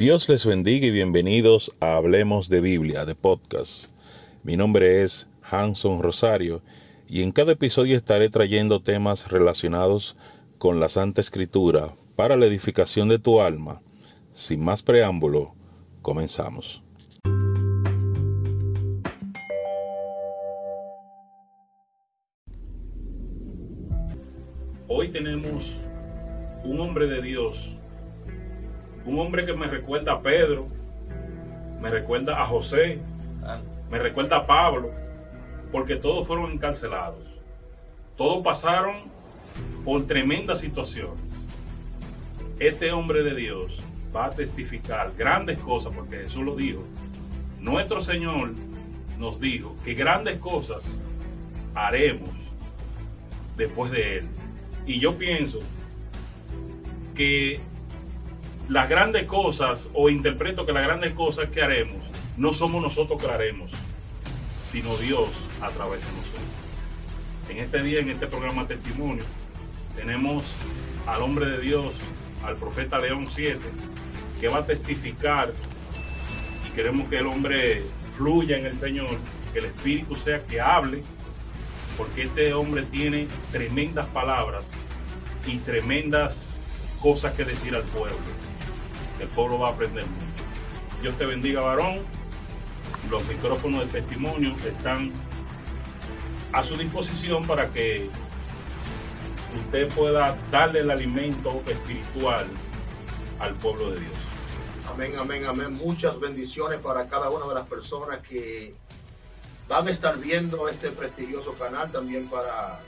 Dios les bendiga y bienvenidos a Hablemos de Biblia, de podcast. Mi nombre es Hanson Rosario y en cada episodio estaré trayendo temas relacionados con la Santa Escritura para la edificación de tu alma. Sin más preámbulo, comenzamos. Hoy tenemos un hombre de Dios un hombre que me recuerda a Pedro, me recuerda a José, me recuerda a Pablo, porque todos fueron encarcelados. Todos pasaron por tremendas situaciones. Este hombre de Dios va a testificar grandes cosas, porque Jesús lo dijo. Nuestro Señor nos dijo que grandes cosas haremos después de Él. Y yo pienso que las grandes cosas, o interpreto que las grandes cosas que haremos, no somos nosotros que haremos, sino Dios a través de nosotros. En este día, en este programa Testimonio, tenemos al hombre de Dios, al profeta León 7, que va a testificar y queremos que el hombre fluya en el Señor, que el Espíritu sea que hable, porque este hombre tiene tremendas palabras y tremendas cosas que decir al pueblo el pueblo va a aprender mucho. Dios te bendiga, varón. Los micrófonos de testimonio están a su disposición para que usted pueda darle el alimento espiritual al pueblo de Dios. Amén, amén, amén. Muchas bendiciones para cada una de las personas que van a estar viendo este prestigioso canal, también para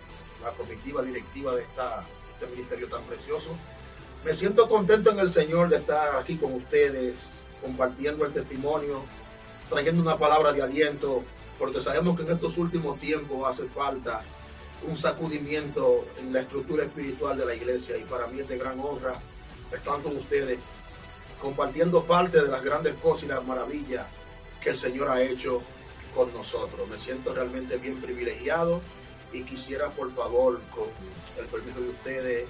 la comitiva directiva de esta, este ministerio tan precioso. Me siento contento en el Señor de estar aquí con ustedes, compartiendo el testimonio, trayendo una palabra de aliento, porque sabemos que en estos últimos tiempos hace falta un sacudimiento en la estructura espiritual de la iglesia y para mí es de gran honra estar con ustedes, compartiendo parte de las grandes cosas y las maravillas que el Señor ha hecho con nosotros. Me siento realmente bien privilegiado y quisiera por favor, con el permiso de ustedes,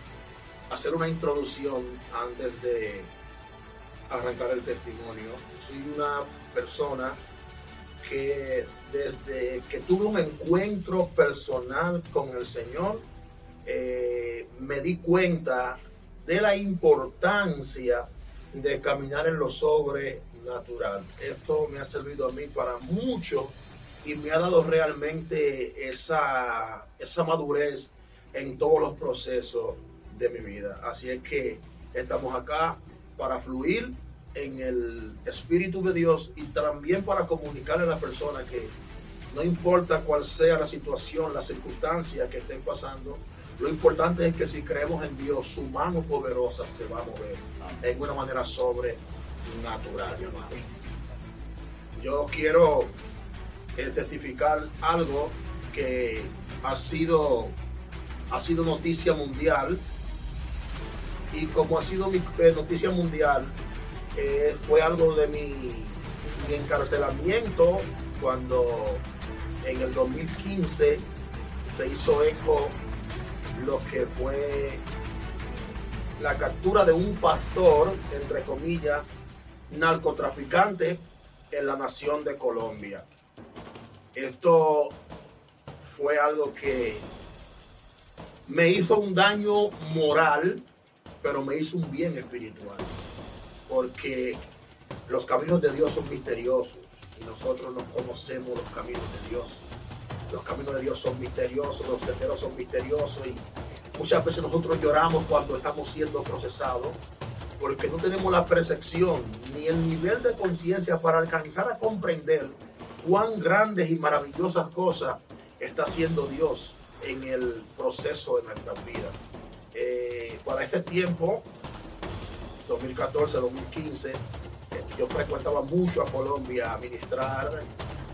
hacer una introducción antes de arrancar el testimonio. Soy una persona que desde que tuve un encuentro personal con el Señor, eh, me di cuenta de la importancia de caminar en lo sobrenatural. Esto me ha servido a mí para mucho y me ha dado realmente esa, esa madurez en todos los procesos de mi vida. Así es que estamos acá para fluir en el Espíritu de Dios y también para comunicarle a las personas que no importa cuál sea la situación, la circunstancia que estén pasando, lo importante es que si creemos en Dios, su mano poderosa se va a mover en una manera sobrenatural, Yo quiero eh, testificar algo que ha sido, ha sido noticia mundial y como ha sido mi eh, noticia mundial, eh, fue algo de mi, encarcelamiento cuando en el 2015 se hizo eco lo que fue la captura de un pastor, entre comillas, narcotraficante en la nación de Colombia. Esto fue algo que me hizo un daño moral pero me hizo un bien espiritual, porque los caminos de Dios son misteriosos y nosotros no conocemos los caminos de Dios. Los caminos de Dios son misteriosos, los senderos son misteriosos y muchas veces nosotros lloramos cuando estamos siendo procesados porque no tenemos la percepción ni el nivel de conciencia para alcanzar a comprender cuán grandes y maravillosas cosas está haciendo Dios en el proceso de nuestra vida. Eh, para ese tiempo, 2014, 2015, eh, yo frecuentaba mucho a Colombia a ministrar,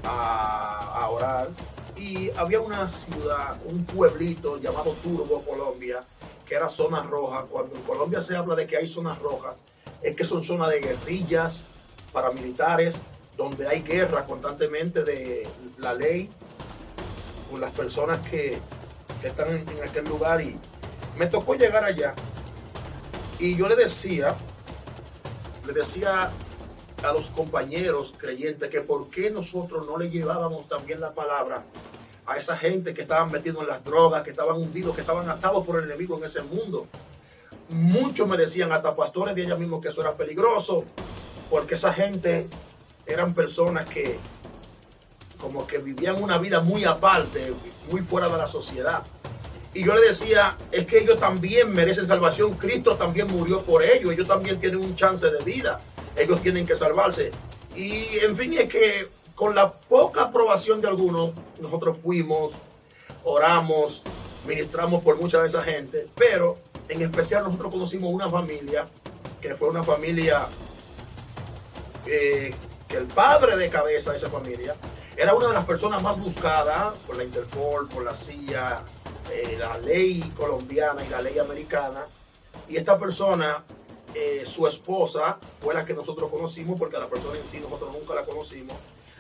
a, orar. Y había una ciudad, un pueblito llamado Turbo, Colombia, que era zona roja. Cuando en Colombia se habla de que hay zonas rojas, es que son zonas de guerrillas, paramilitares, donde hay guerra constantemente de la ley con las personas que, están en, en aquel lugar y me tocó llegar allá y yo le decía le decía a los compañeros creyentes que por qué nosotros no le llevábamos también la palabra a esa gente que estaban metidos en las drogas, que estaban hundidos, que estaban atados por el enemigo en ese mundo. Muchos me decían, hasta pastores de ella mismo, que eso era peligroso, porque esa gente eran personas que como que vivían una vida muy aparte, muy fuera de la sociedad. Y yo le decía, es que ellos también merecen salvación, Cristo también murió por ellos, ellos también tienen un chance de vida, ellos tienen que salvarse. Y en fin, es que con la poca aprobación de algunos, nosotros fuimos, oramos, ministramos por mucha de esa gente, pero en especial nosotros conocimos una familia, que fue una familia eh, que el padre de cabeza de esa familia era una de las personas más buscadas por la Interpol, por la CIA, eh, la ley colombiana y la ley americana. Y esta persona, eh, su esposa, fue la que nosotros conocimos, porque a la persona en sí nosotros nunca la conocimos.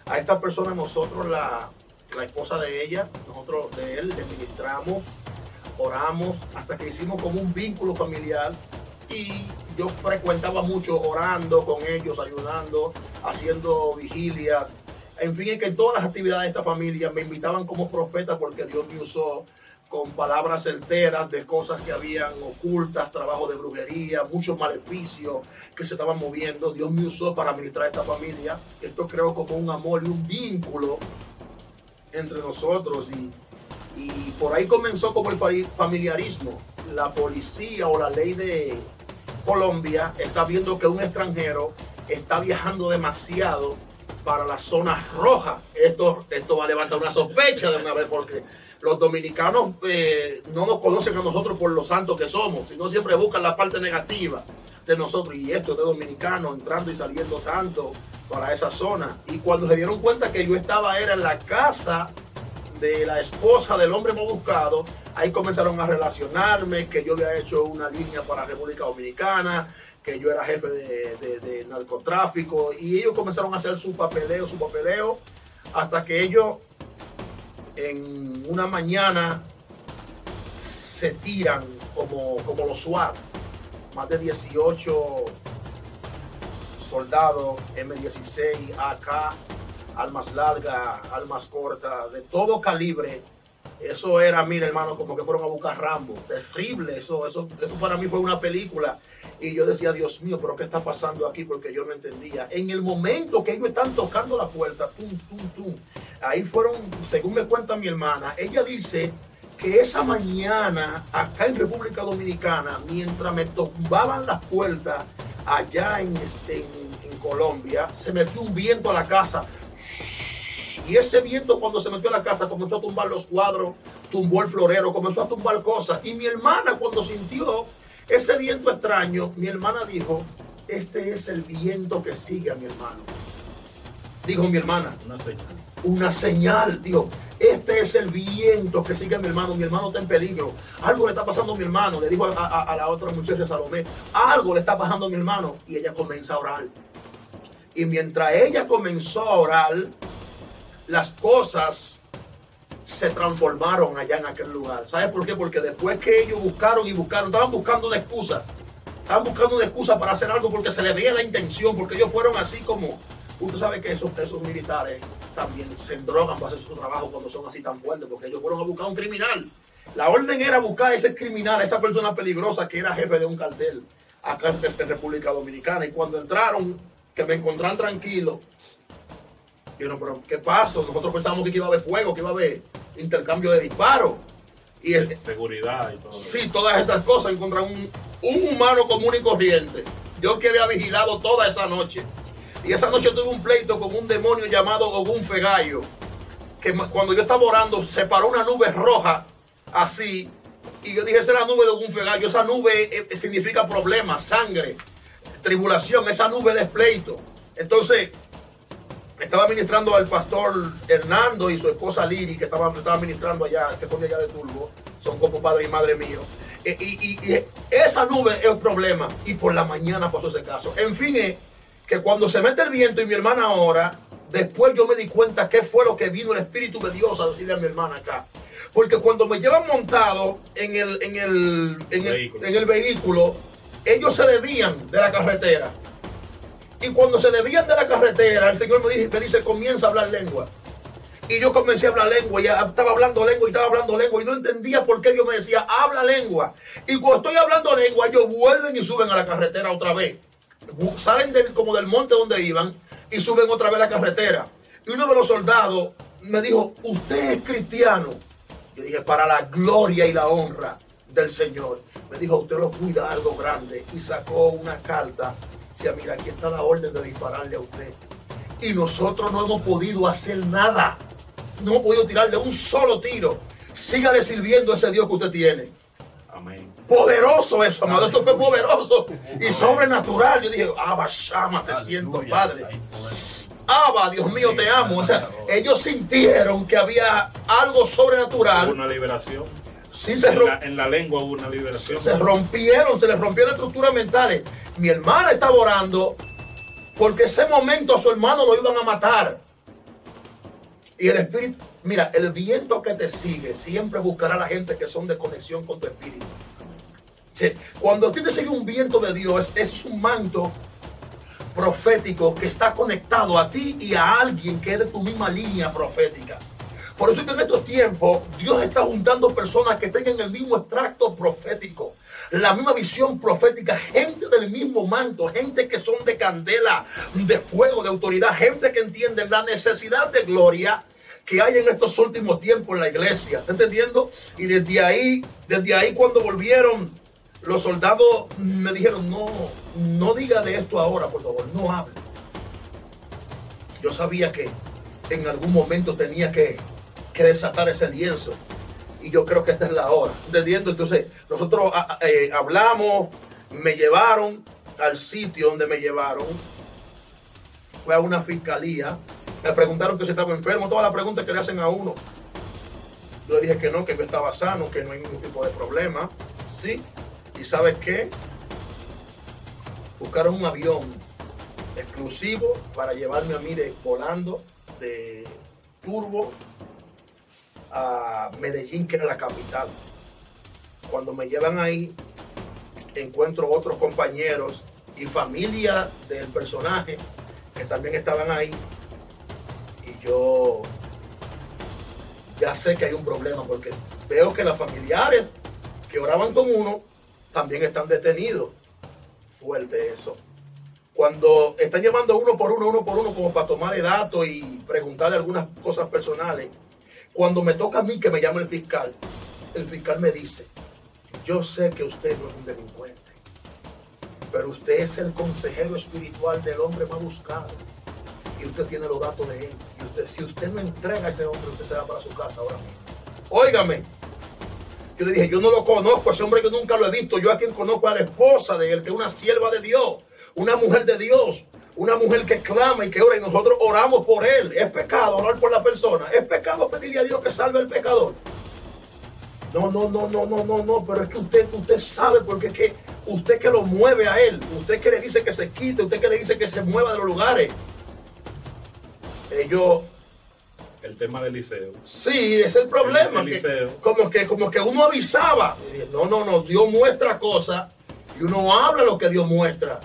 A esta persona nosotros, la, la esposa de ella, nosotros de él, le ministramos, oramos, hasta que hicimos como un vínculo familiar. Y yo frecuentaba mucho orando con ellos, ayudando, haciendo vigilias, en fin, es que en todas las actividades de esta familia me invitaban como profeta porque Dios me usó con palabras certeras de cosas que habían ocultas, trabajo de brujería, muchos maleficios que se estaban moviendo. Dios me usó para ministrar a esta familia. Esto creo como un amor y un vínculo entre nosotros y, y por ahí comenzó como el familiarismo. La policía o la ley de Colombia está viendo que un extranjero está viajando demasiado para las zonas rojas. Esto, esto va a levantar una sospecha de una vez porque los dominicanos eh, no nos conocen a nosotros por lo santos que somos, sino siempre buscan la parte negativa de nosotros. Y esto de dominicanos entrando y saliendo tanto para esa zona. Y cuando se dieron cuenta que yo estaba era en la casa de la esposa del hombre hemos buscado, ahí comenzaron a relacionarme, que yo había hecho una línea para República Dominicana, que yo era jefe de, narcotráfico y ellos comenzaron a hacer su papeleo, su papeleo, hasta que ellos en una mañana se tiran como, como los SWAT, más de 18 soldados, M16, AK, armas largas, armas cortas, de todo calibre. Eso era, mira hermano, como que fueron a buscar Rambo. Terrible, eso, eso, eso para mí fue una película. Y yo decía, Dios mío, pero ¿qué está pasando aquí? Porque yo no entendía. En el momento que ellos están tocando la puerta, tum, tum, tum, ahí fueron, según me cuenta mi hermana, ella dice que esa mañana, acá en República Dominicana, mientras me tumbaban las puertas allá en, este, en Colombia, se metió un viento a la casa. Y ese viento cuando se metió a la casa comenzó a tumbar los cuadros, tumbó el florero, comenzó a tumbar cosas. Y mi hermana cuando sintió ese viento extraño, mi hermana dijo, este es el viento que sigue a mi hermano. Dijo mi hermana. Una señal. Una señal, dijo, este es el viento que sigue a mi hermano. Mi hermano está en peligro. Algo le está pasando a mi hermano. Le dijo a, la otra muchacha Salomé, algo le está pasando a mi hermano. Y ella comienza a orar. Y mientras ella comenzó a orar, las cosas se transformaron allá en aquel lugar. ¿Sabes por qué? Porque después que ellos buscaron y buscaron, estaban buscando una excusa. Estaban buscando una excusa para hacer algo porque se le veía la intención, porque ellos fueron así como... Usted sabe que esos, militares también se drogan para hacer su trabajo cuando son así tan fuertes, porque ellos fueron a buscar un criminal. La orden era buscar a ese criminal, a esa persona peligrosa que era jefe de un cartel acá en República Dominicana. Y cuando entraron, que me encontraron tranquilo, dijeron, pero ¿qué pasó? Nosotros pensamos que iba a haber fuego, que iba a haber intercambio de disparos. Y el, Seguridad y todo. Sí, todas esas cosas. Encontrar un, un humano común y corriente. Yo que había vigilado toda esa noche. Y esa noche tuve un pleito con un demonio llamado Ogún Fegallo. Que cuando yo estaba orando, se paró una nube roja así. Y yo dije, esa es la nube de Ogún Fegallo. Esa nube eh, eh, significa problemas, sangre, tribulación. Esa nube de pleito. Entonces, estaba ministrando al pastor Hernando y su esposa Liri, que estaba, estaba ministrando allá, que son de allá de Turbo, son como padre y madre mío. E, y, esa nube es el problema. Y por la mañana pasó ese caso. En fin, es que cuando se mete el viento y mi hermana ahora, después yo me di cuenta qué fue lo que vino el Espíritu de Dios a decirle a mi hermana acá. Porque cuando me llevan montado en el, en el, en el, en el vehículo, ellos se debían de la carretera Y cuando se debían de la carretera, el Señor me dice, me dice, comienza a hablar lengua. Y yo comencé a hablar lengua, y estaba hablando lengua y estaba hablando lengua, y no entendía por qué Dios me decía, habla lengua. Y cuando estoy hablando lengua, ellos vuelven y suben a la carretera otra vez. Salen del, como del monte donde iban y suben otra vez a la carretera. Y uno de los soldados me dijo, usted es cristiano. Yo dije, para la gloria y la honra del Señor. Me dijo, usted lo cuida algo grande. Y sacó una carta. Decía, mira, aquí está la orden de dispararle a usted. Y nosotros no hemos podido hacer nada. No hemos podido tirarle un solo tiro. Sígale sirviendo a ese Dios que usted tiene. Amén. Poderoso eso, amado. Esto fue poderoso y sobrenatural. Yo dije, Abba, Shama, te siento, Padre. Abba, Dios mío, te amo. O sea, ellos sintieron que había algo sobrenatural. Una liberación. Sí, se En la, en la lengua hubo una liberación. se rompieron, se les rompieron estructuras mentales. Mi hermana estaba orando porque ese momento a su hermano lo iban a matar. Y el espíritu, mira, el viento que te sigue siempre buscará a la gente que son de conexión con tu espíritu. Cuando a ti te sigue un viento de Dios, es, es un manto profético que está conectado a ti y a alguien que es de tu misma línea profética. Por eso es que en estos tiempos Dios está juntando personas que tengan el mismo extracto profético, la misma visión profética, gente del mismo manto, gente que son de candela, de fuego, de autoridad, gente que entiende la necesidad de gloria que hay en estos últimos tiempos en la iglesia. ¿Está entendiendo? Y desde ahí, desde ahí cuando volvieron los soldados me dijeron, no, no diga de esto ahora, por favor, no hable. Yo sabía que en algún momento tenía que, que desatar ese lienzo. Y yo creo que esta es la hora. ¿Entendiendo? Entonces, nosotros a- a- eh, hablamos, me llevaron al sitio donde me llevaron. Fue a una fiscalía. Me preguntaron que si estaba enfermo, todas las preguntas que le hacen a uno. Yo le dije que no, que yo estaba sano, que no hay ningún tipo de problema. Sí. ¿Y sabes qué? Buscaron un avión exclusivo para llevarme a mí de volando de Turbo a Medellín, que era la capital. Cuando me llevan ahí, encuentro otros compañeros y familia del personaje que también estaban ahí. Y yo ya sé que hay un problema porque veo que los familiares que oraban con uno también están detenidos. Fuerte eso. Cuando están llevando uno por uno, uno por uno, como para tomarle datos y preguntarle algunas cosas personales, cuando me toca a mí que me llame el fiscal, el fiscal me dice, yo sé que usted no es un delincuente, pero usted es el consejero espiritual del hombre más buscado y usted tiene los datos de él. Y usted, si usted no entrega a ese hombre, usted se va para su casa ahora mismo. Óigame, yo le dije, yo no lo conozco, ese hombre que nunca lo he visto. Yo a quien conozco a la esposa de él, que es una sierva de Dios, una mujer de Dios, una mujer que clama y que ora y nosotros oramos por él. Es pecado orar por la persona. Es pecado pedirle a Dios que salve al pecador. No, no, no, no, no, no, no, pero es que usted, usted sabe porque es que usted que lo mueve a él, usted que le dice que se quite, usted que le dice que se mueva de los lugares. Ellos El tema del liceo. Sí, es el problema. El que- Eliseo. como, que, como que uno avisaba. No, no, no, Dios muestra cosas y uno habla lo que Dios muestra.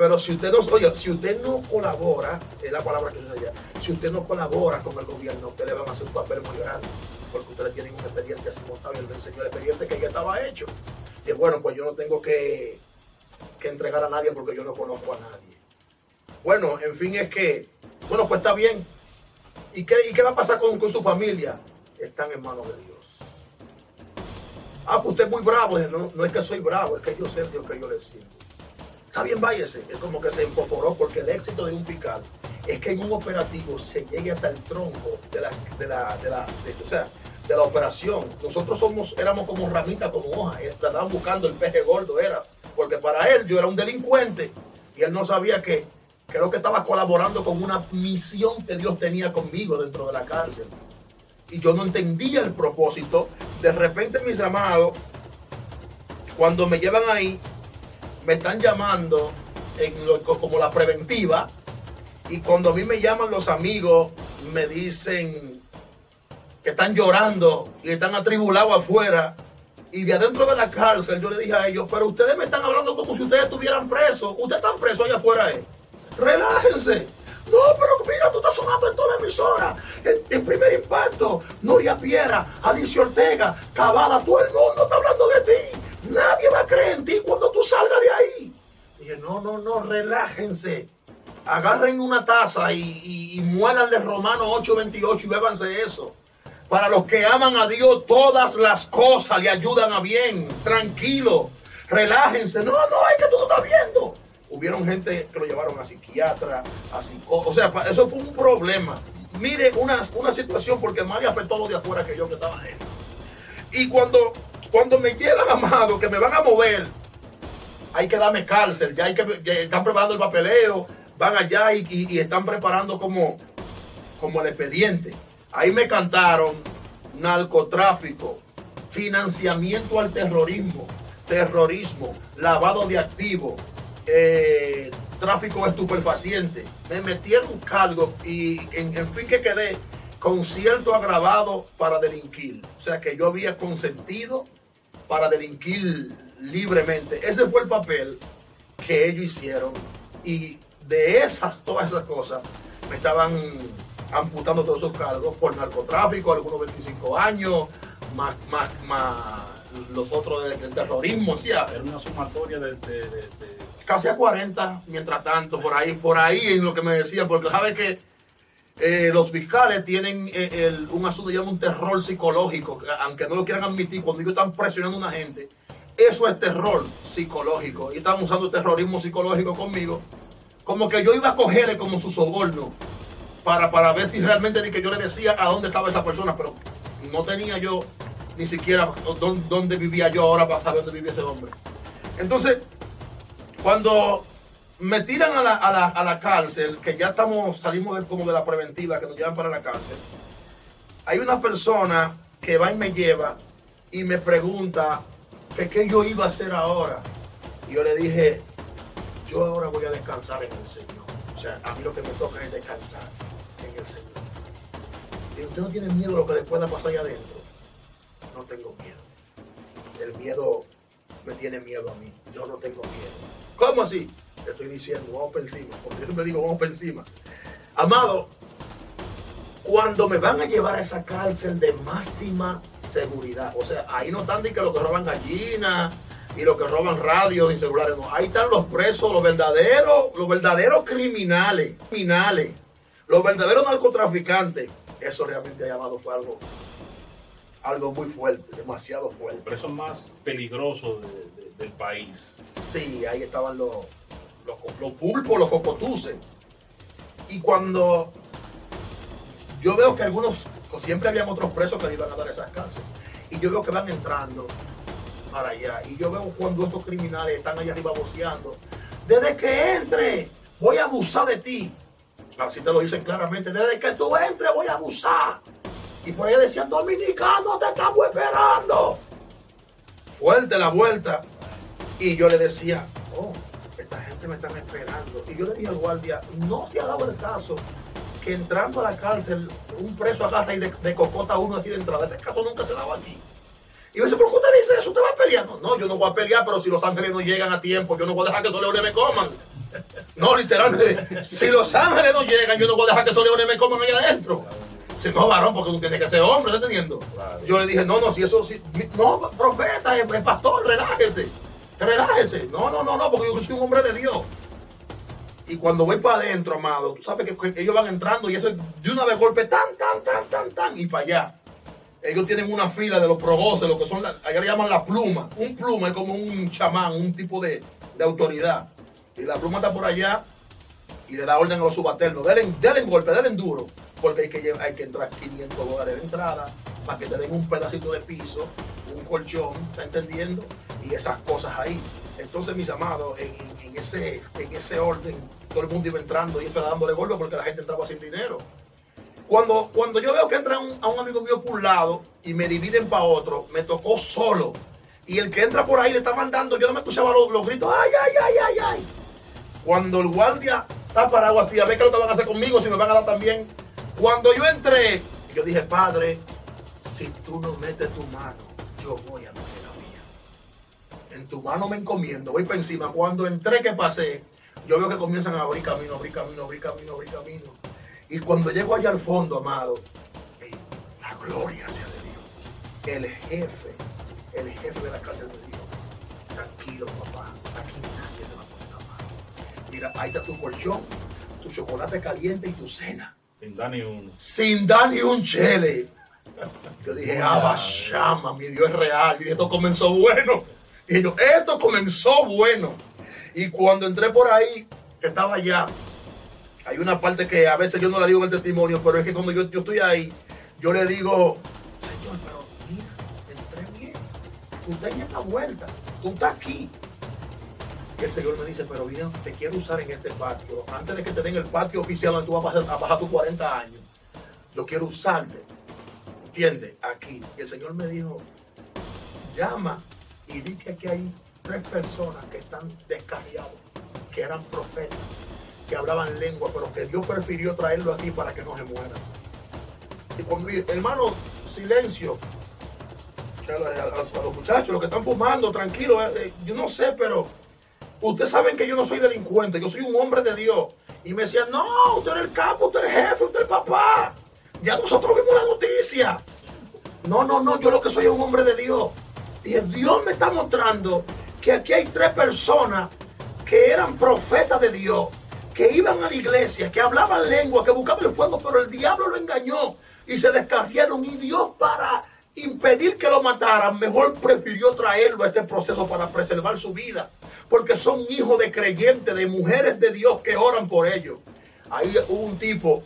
Pero si usted no, oye, si usted no colabora, es la palabra que usa allá, si usted no colabora con el gobierno, usted le van a hacer un papel muy grande, porque ustedes tienen un expediente así montado y el del señor expediente que ya estaba hecho. Y bueno, pues yo no tengo que, que entregar a nadie porque yo no conozco a nadie. Bueno, en fin, es que, bueno, pues está bien. ¿Y qué, y qué va a pasar con, con su familia? Están en manos de Dios. Ah, pues usted es muy bravo. No, no es que soy bravo, es que yo sé el Dios que yo le sirvo. Está bien, váyase. Es como que se incorporó porque el éxito de un fiscal es que en un operativo se llegue hasta el tronco de la, de la, de la, de- la operación. Nosotros somos, éramos como ramitas, como hojas. Estaban buscando el peje gordo, era. Porque para él yo era un delincuente y él no sabía que creo que estaba colaborando con una misión que Dios tenía conmigo dentro de la cárcel. Y yo no entendía el propósito. De repente mis amados, cuando me llevan ahí, me están llamando en lo- como la preventiva. Y cuando a mí me llaman los amigos, me dicen que están llorando y están atribulados afuera. Y de adentro de la cárcel yo le dije a ellos, pero ustedes me están hablando como si ustedes estuvieran presos. Ustedes están presos allá afuera. ¿eh? relájense. No, pero mira, tú estás sonando en toda la emisora. El, primer impacto, Nuria Piera, Alicia Ortega, Cavada, todo el mundo está hablando de ti. Nadie va a creer en ti cuando tú salgas de ahí. Dije, no, no, no, relájense. Agarren una taza y, y, y muéranle Romano 8:28 y bébanse eso. Para los que aman a Dios, todas las cosas le ayudan a bien. Tranquilo, relájense. No, no, es que tú no estás viendo. Hubieron gente que lo llevaron a psiquiatra, a psicólogo. O sea, eso fue un problema. Mire, una, una situación porque más le afectó a los de afuera que yo que estaba ahí. Y cuando, cuando me llevan amado, que me van a mover, hay que darme cárcel, ya hay que están preparando el papeleo, van allá y, están preparando como, como el expediente. Ahí me cantaron narcotráfico, financiamiento al terrorismo, terrorismo, lavado de activos, eh, tráfico de estupefacientes. Me metieron cargo y en, en fin que quedé con cierto agravado para delinquir. O sea que yo había consentido para delinquir libremente. Ese fue el papel que ellos hicieron. Y de esas, todas esas cosas, me estaban amputando todos esos cargos por narcotráfico, algunos 25 años, más, más, más los otros del, terrorismo, ¿sí? Era una sumatoria de, Casi a 40, mientras tanto, por ahí, por ahí en lo que me decían, porque sabe que eh, los fiscales tienen eh, un asunto llama un terror psicológico, aunque no lo quieran admitir, cuando ellos están presionando a una gente, eso es terror psicológico. Y están usando terrorismo psicológico conmigo, como que yo iba a cogerle como su soborno para, para ver si realmente que yo le decía a dónde estaba esa persona, pero no tenía yo ni siquiera dónde, vivía yo ahora para saber dónde vivía ese hombre. Entonces, cuando me tiran a la, a la, a la cárcel, que ya estamos, salimos como de la preventiva, que nos llevan para la cárcel, hay una persona que va y me lleva y me pregunta que qué yo iba a hacer ahora. Y yo le dije, yo ahora voy a descansar en el Señor. O sea, a mí lo que me toca es descansar en el Señor. Y usted no tiene miedo de lo que le pueda pasar allá adentro. No tengo miedo. El miedo me tiene miedo a mí. Yo no tengo miedo. ¿Cómo así? Te estoy diciendo, vamos por encima. Porque yo me digo, vamos por encima. Amado, cuando me van a llevar a esa cárcel de máxima seguridad, o sea, ahí no están ni que los que roban gallinas y los que roban radios y celulares, no. Ahí están los presos, los verdaderos, los verdaderos criminales, criminales los verdaderos narcotraficantes, eso realmente llamado fue algo, algo muy fuerte, demasiado fuerte. Pero eso es más peligroso del país. Sí, ahí estaban los, los, pulpos, los cocotuces. Y cuando yo veo que algunos, siempre habían otros presos que iban a dar esas cárceles, y yo veo que van entrando para allá, y yo veo cuando estos criminales están allá arriba boceando, desde que entre, voy a abusar de ti. Así te lo dicen claramente. Desde que tú entres voy a abusar. Y por ahí decían, dominicano, te estamos esperando. Fuerte la vuelta. Y yo le decía, oh, esta gente me está esperando. Y yo le dije al guardia, no se ha dado el caso que entrando a la cárcel, un preso acá y de, de, cocota uno aquí de entrada. Ese caso nunca se daba aquí. Y me dice, ¿por qué usted dice eso? ¿Usted va a pelear? No, yo no voy a pelear, pero si los ángeles no llegan a tiempo, yo no voy a dejar que esos leones me coman. No, literalmente. Si los ángeles no llegan, yo no voy a dejar que esos leones me coman ahí adentro. Si no, varón, porque tú tienes que ser hombre, ¿estás entendiendo? Yo le dije, no, no, si eso, si, no, profeta, el, pastor, relájese, relájese. No, no, no, no, porque yo soy un hombre de Dios. Y cuando voy para adentro, amado, tú sabes que, ellos van entrando y eso de una vez golpe, tan, tan, tan, tan, tan, y para allá ellos tienen una fila de los progoces, lo que son, allá le llaman la pluma. Un pluma es como un chamán, un tipo de, autoridad. Y la pluma está por allá y le da orden a los subalternos. Denle, denle golpe, denle duro. Porque hay que, entrar 500 dólares de entrada para que te den un pedacito de piso, un colchón, ¿está entendiendo? Y esas cosas ahí. Entonces, mis amados, en, ese, en ese orden, todo el mundo iba entrando y iba dándole golpe porque la gente entraba sin dinero. Cuando, cuando yo veo que entra a un amigo mío por un lado y me dividen para otro, me tocó solo. Y el que entra por ahí le está mandando, yo no me escuchaba los, gritos, ay, ay, ay, ay, ay. Cuando el guardia está parado así, a ver qué lo que van a hacer conmigo, si me van a dar también. Cuando yo entré, yo dije, Padre, si tú no metes tu mano, yo voy a meter la mía. En tu mano me encomiendo, voy para encima. Cuando entré, que pasé, yo veo que comienzan a abrir camino, abrir camino, abrir camino, abrir camino. Y cuando llego allá al fondo, amado, la gloria sea de Dios. El jefe, el jefe de la cárcel me dijo, tranquilo papá, aquí nadie te va a poner la mano. Mira, ahí está tu colchón, tu chocolate caliente y tu cena. Sin dar ni uno. Sin dar ni un chele. Yo dije, Abba Shama, mi Dios es real. Y esto comenzó bueno. Y yo, esto comenzó bueno. Y cuando entré por ahí, que estaba allá, hay una parte que a veces yo no la digo en el testimonio, pero es que cuando yo, yo estoy ahí, yo le digo, Señor, pero mira, entré bien. Tú estás en esta vuelta, tú estás aquí. Y el Señor me dice, pero bien, te quiero usar en este patio. Antes de que te den el patio oficial donde tú vas a pasar, a pasar tus 40 años, yo quiero usarte. ¿Entiendes? Aquí. Y el Señor me dijo, llama y di que aquí hay tres personas que están descarriados, que eran profetas, que hablaban lengua, pero que Dios prefirió traerlo aquí para que no se mueran. Y cuando dije, hermano, silencio. A, a- a los muchachos, los que están fumando, tranquilo, eh, eh, yo no sé, pero ustedes saben que yo no soy delincuente, yo soy un hombre de Dios. Y me decían, no, usted es el capo, usted es el jefe, usted es el papá. Ya nosotros vimos la noticia. No, no, no, yo lo que soy es un hombre de Dios. Y Dios me está mostrando que aquí hay tres personas que eran profetas de Dios, que iban a la iglesia, que hablaban lengua, que buscaban el fuego, pero el diablo lo engañó y se descarriaron. Y Dios para impedir que lo mataran, mejor prefirió traerlo a este proceso para preservar su vida, porque son hijos de creyentes, de mujeres de Dios que oran por ellos. Ahí hubo un tipo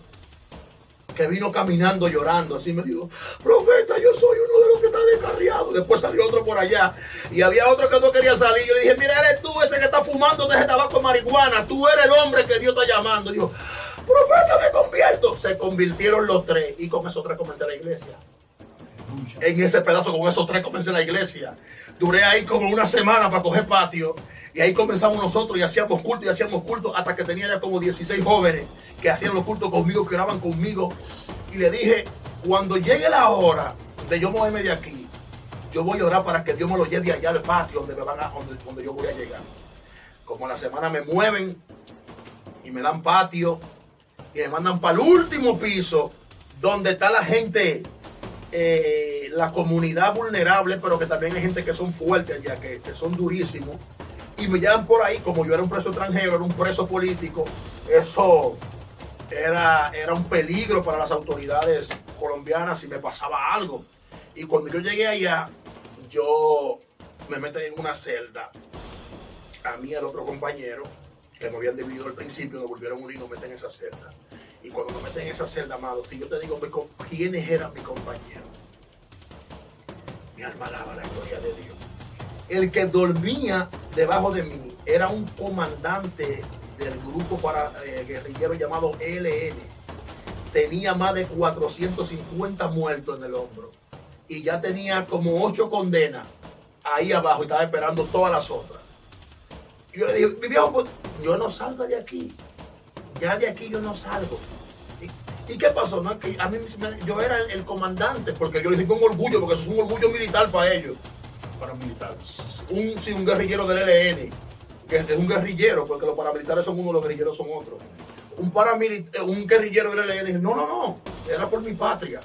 que vino caminando llorando, así me dijo, profeta, yo soy uno de los que está descarriado. Después salió otro por allá y había otro que no quería salir. Yo le dije, mira, eres tú ese que está fumando de ese tabaco de marihuana, tú eres el hombre que Dios está llamando. Dijo, profeta, me convierto. Se convirtieron los tres y con esos tres comencé la iglesia. En ese pedazo con esos tres comencé la iglesia. Duré ahí como una semana para coger patio. Y ahí comenzamos nosotros y hacíamos culto y hacíamos culto hasta que tenía ya como 16 jóvenes que hacían los cultos conmigo, que oraban conmigo. Y le dije, cuando llegue la hora de yo moverme de aquí, yo voy a orar para que Dios me lo lleve allá al patio donde, me van a, donde, donde yo voy a llegar. Como la semana me mueven y me dan patio y me mandan para el último piso donde está la gente, eh, la comunidad vulnerable, pero que también hay gente que son fuertes allá, que, son durísimos. Y me llevan por ahí, como yo era un preso extranjero, era un preso político, eso era, era un peligro para las autoridades colombianas si me pasaba algo. Y cuando yo llegué allá, yo me meten en una celda. A mí y al otro compañero, que me habían dividido al principio, nos volvieron a unir y meten en esa celda. Y cuando nos meten en esa celda, amado, si yo te digo quiénes eran mis compañeros, mi alma alaba la gloria de Dios. El que dormía debajo de mí era un comandante del grupo para eh, guerrillero llamado ELN. Tenía más de 450 muertos en el hombro. Y ya tenía como ocho condenas ahí abajo y estaba esperando todas las otras. Yo le dije, mi pues, yo no salgo de aquí. Ya de aquí yo no salgo. ¿Y, qué pasó? No, que a mí me- yo era el, el comandante, porque yo le dije con orgullo, porque eso es un orgullo militar para ellos. Paramilitares. Un, sí, un guerrillero del ELN, que es un guerrillero, porque los paramilitares son uno, los guerrilleros son otros. Un, eh, un guerrillero del ELN dije, no, no, no, era por mi patria.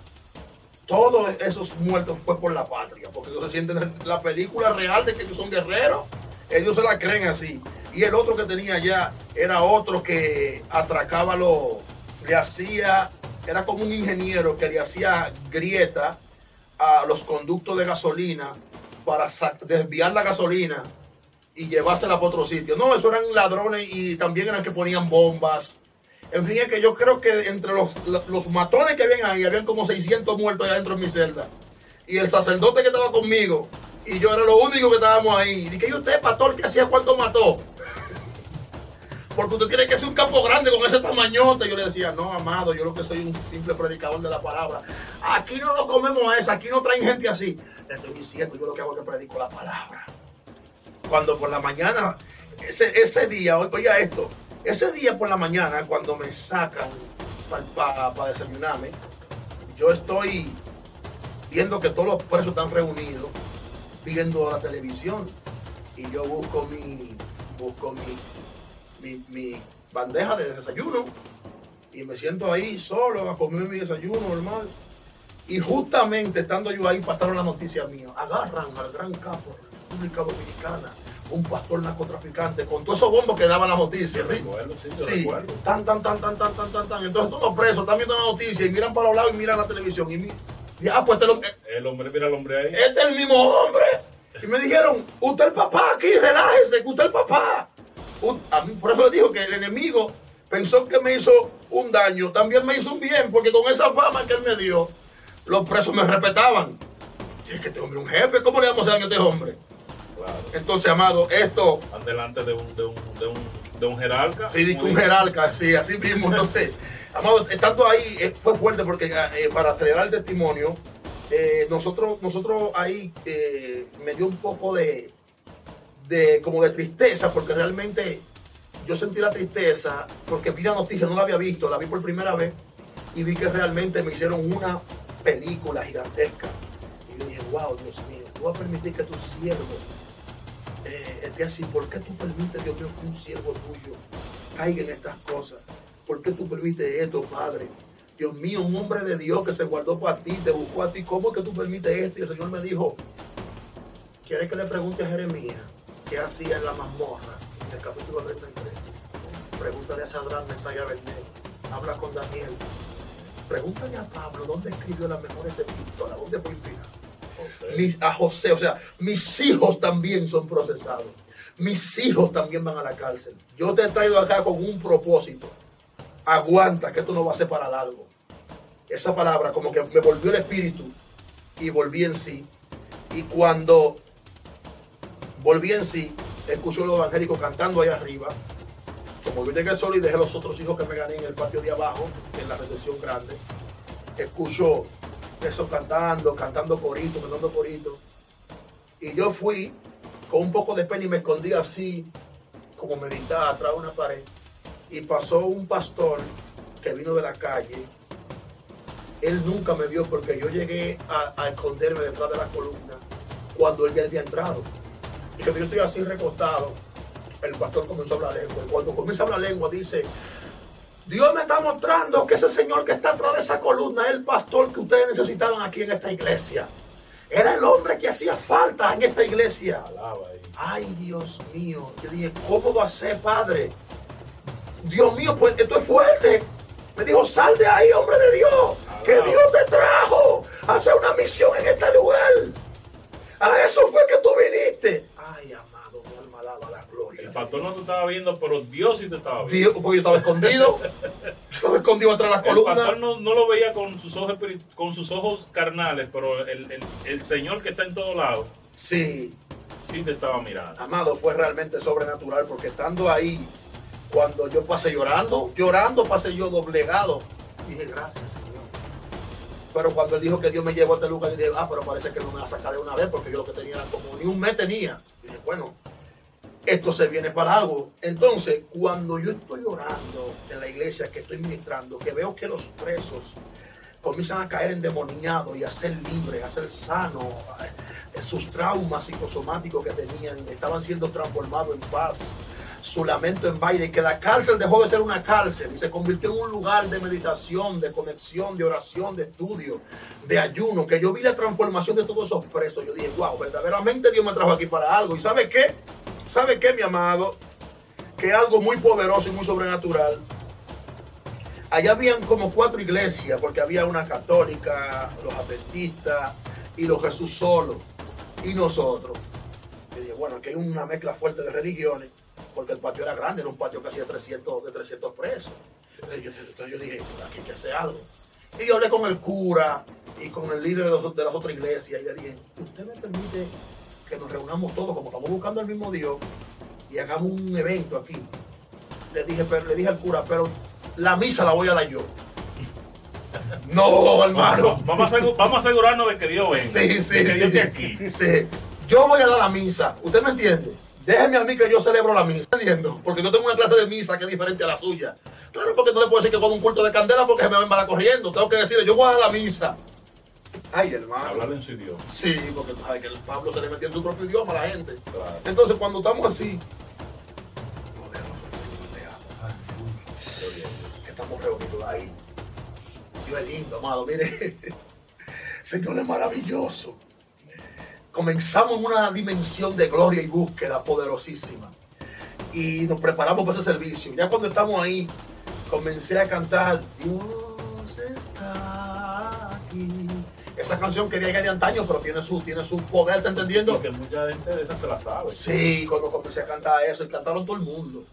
Todos esos muertos fue por la patria, porque ellos se sienten la película real de que ellos son guerreros, ellos se la creen así. Y el otro que tenía allá era otro que atracaba lo, le hacía, era como un ingeniero que le hacía grieta a los conductos de gasolina para desviar la gasolina y llevársela para otro sitio. No, eso eran ladrones y también eran que ponían bombas. En fin, es que yo creo que entre los, los matones que habían ahí, habían como 600 muertos allá dentro de mi celda. Y el sacerdote que estaba conmigo, y yo era lo único que estábamos ahí. Y dije, ¿y usted, pastor, que hacía cuánto mató? Porque usted tiene que ser un campo grande con ese tamañote. Yo le decía, no, amado, yo lo que soy un simple predicador de la palabra. Aquí no lo comemos a eso, aquí no traen gente así. Le estoy diciendo, yo lo que hago es que predico la palabra. Cuando por la mañana, ese, ese día, oiga esto, ese día por la mañana, cuando me sacan para desayunarme, yo estoy viendo que todos los presos están reunidos, viendo la televisión, y yo busco mi, busco mi, mi, mi bandeja de desayuno y me siento ahí solo a comer mi desayuno normal. Y justamente estando yo ahí pasaron la noticia mía. Agarran al gran capo de la República Dominicana, un pastor narcotraficante, con todos esos bombos que daban las noticias. Yo ¿sí? recuerdo, sí, Sí, tan, tan, tan, tan, tan, tan, tan, tan. Entonces todos presos están viendo la noticia y miran para los lados y miran la televisión. Y mi- y, ah, pues este, lo- El hombre, mira al hombre ahí. este es el mismo hombre. Y me dijeron, usted el papá aquí, relájese, que usted el papá. Un- a mí, por eso le digo que el enemigo pensó que me hizo un daño, también me hizo un bien, porque con esa fama que él me dio, los presos me respetaban. Y es que este hombre es un jefe, ¿cómo le vamos a hacer a este hombre? Claro. Entonces, amado, esto Van delante de un, de un, de un, de un jerarca. Sí, un jerarca, sí, así mismo. Entonces, amado, estando ahí eh, fue fuerte porque eh, para acelerar el testimonio, eh, nosotros, nosotros ahí eh, me dio un poco de, de, como de tristeza, porque realmente yo sentí la tristeza, porque vi la noticia, no la había visto, la vi por primera vez, y vi que realmente me hicieron una película gigantesca. Y yo dije, wow, Dios mío, tú vas a permitir que tu siervo eh, esté así. ¿Por qué tú permites, Dios mío, que un siervo tuyo caiga en estas cosas? ¿Por qué tú permites esto, Padre? Dios mío, un hombre de Dios que se guardó para ti, te buscó a ti. ¿Cómo es que tú permites esto? Y el Señor me dijo, ¿quieres que le pregunte a Jeremías qué hacía en la mazmorra? En el capítulo 33. Pregúntale a Sadrán, Mesaya Abednego. Habla con Daniel. Pregúntale a Pablo dónde escribió las mejores epístolas, dónde fue inspirado mis- a José, o sea, mis hijos también son procesados. Mis hijos también van a la cárcel. Yo te he traído acá con un propósito. Aguanta, que esto no va a ser para largo. Esa palabra como que me volvió el espíritu y volví en sí. Y cuando volví en sí, escucho los evangélicos cantando ahí arriba. Como yo llegué solo y dejé los otros hijos que me gané en el patio de abajo, en la recepción grande, escucho eso cantando, cantando corito, cantando corito. Y yo fui con un poco de pena y me escondí así, como meditada atrás de una pared. Y pasó un pastor que vino de la calle. Él nunca me vio porque yo llegué a, a esconderme detrás de la columna cuando él ya había entrado. Y cuando yo estoy así recostado, el pastor comenzó a hablar lengua. Y cuando comienza a hablar lengua, dice: Dios me está mostrando que ese señor que está atrás de esa columna es el pastor que ustedes necesitaban aquí en esta iglesia. Era el hombre que hacía falta en esta iglesia. Ay, Dios mío. Yo dije, ¿cómo va a ser, padre? Dios mío, pues esto es fuerte. Me dijo, sal de ahí, hombre de Dios. Que. Dios te trajo a hacer una misión en este lugar. A eso fue que tú viniste. Ay, amado, mi alma alaba la gloria. El pastor no te estaba viendo, pero Dios sí te estaba viendo. Dios, porque yo estaba escondido. Yo estaba escondido atrás de las El pastor columnas. no, no lo veía con sus ojos con sus ojos carnales, pero el, el- el Señor que está en todos lados Sí, sí te estaba mirando. amado, fue realmente sobrenatural porque estando ahí, cuando yo pasé llorando, llorando pasé yo doblegado, dije gracias, Señor. Pero cuando él dijo que Dios me llevó a este lugar, dije, ah, pero parece que no me va a sacar de una vez porque yo lo que tenía era como ni un mes tenía. Bueno, esto se viene para algo. Entonces, cuando yo estoy orando en la iglesia que estoy ministrando, que veo que los presos comienzan a caer endemoniados y a ser libres, a ser sanos, eh, sus traumas psicosomáticos que tenían estaban siendo transformados en paz, su lamento en baile, que la cárcel dejó de ser una cárcel y se convirtió en un lugar de meditación, de conexión, de oración, de estudio, de ayuno, que yo vi la transformación de todos esos presos. Yo dije, wow, verdaderamente Dios me trajo aquí para algo. ¿Y sabe qué? ¿Sabe qué, mi amado? Que algo muy poderoso y muy sobrenatural allá habían como cuatro iglesias, porque había una católica, los adventistas y los Jesús solos, y nosotros. Y dije, bueno, aquí hay una mezcla fuerte de religiones, porque el patio era grande, era un patio casi de 300, de 300 presos. Entonces yo, dije, aquí hay que hacer algo. Y yo hablé con el cura y con el líder de, los- de las otras iglesias, y le dije, ¿usted me permite que nos reunamos todos, como estamos buscando al mismo Dios, y hagamos un evento aquí? Le dije, pero, le dije al cura, pero la misa la voy a dar yo. No, hermano. Vamos a, asegu- vamos a asegurarnos de que Dios venga. Sí, sí, de que sí, Dios sí. esté aquí. Sí. Yo voy a dar la misa. ¿Usted me entiende? Déjeme a mí que yo celebro la misa. ¿Entiendo? Porque yo tengo una clase de misa que es diferente a la suya. Claro, porque no le puedo decir que con un culto de candela porque se me va a corriendo. Tengo que decirle, yo voy a la misa. Ay, hermano. Hablar en su idioma. Sí, porque tú sabes que el Pablo se le metió en su propio idioma a la gente. Claro. Entonces, cuando estamos así, estamos reunidos ahí. Dios es lindo, amado. Mire, Señor es maravilloso. Comenzamos en una dimensión de gloria y búsqueda poderosísima. Y nos preparamos para ese servicio. Ya cuando estamos ahí, comencé a cantar Dios está aquí. Esa canción que llega de antaño, pero tiene su, tiene su poder, ¿está entendiendo? Porque mucha gente de esa se la sabe. Sí, cuando comencé a cantar eso, y cantaron todo el mundo.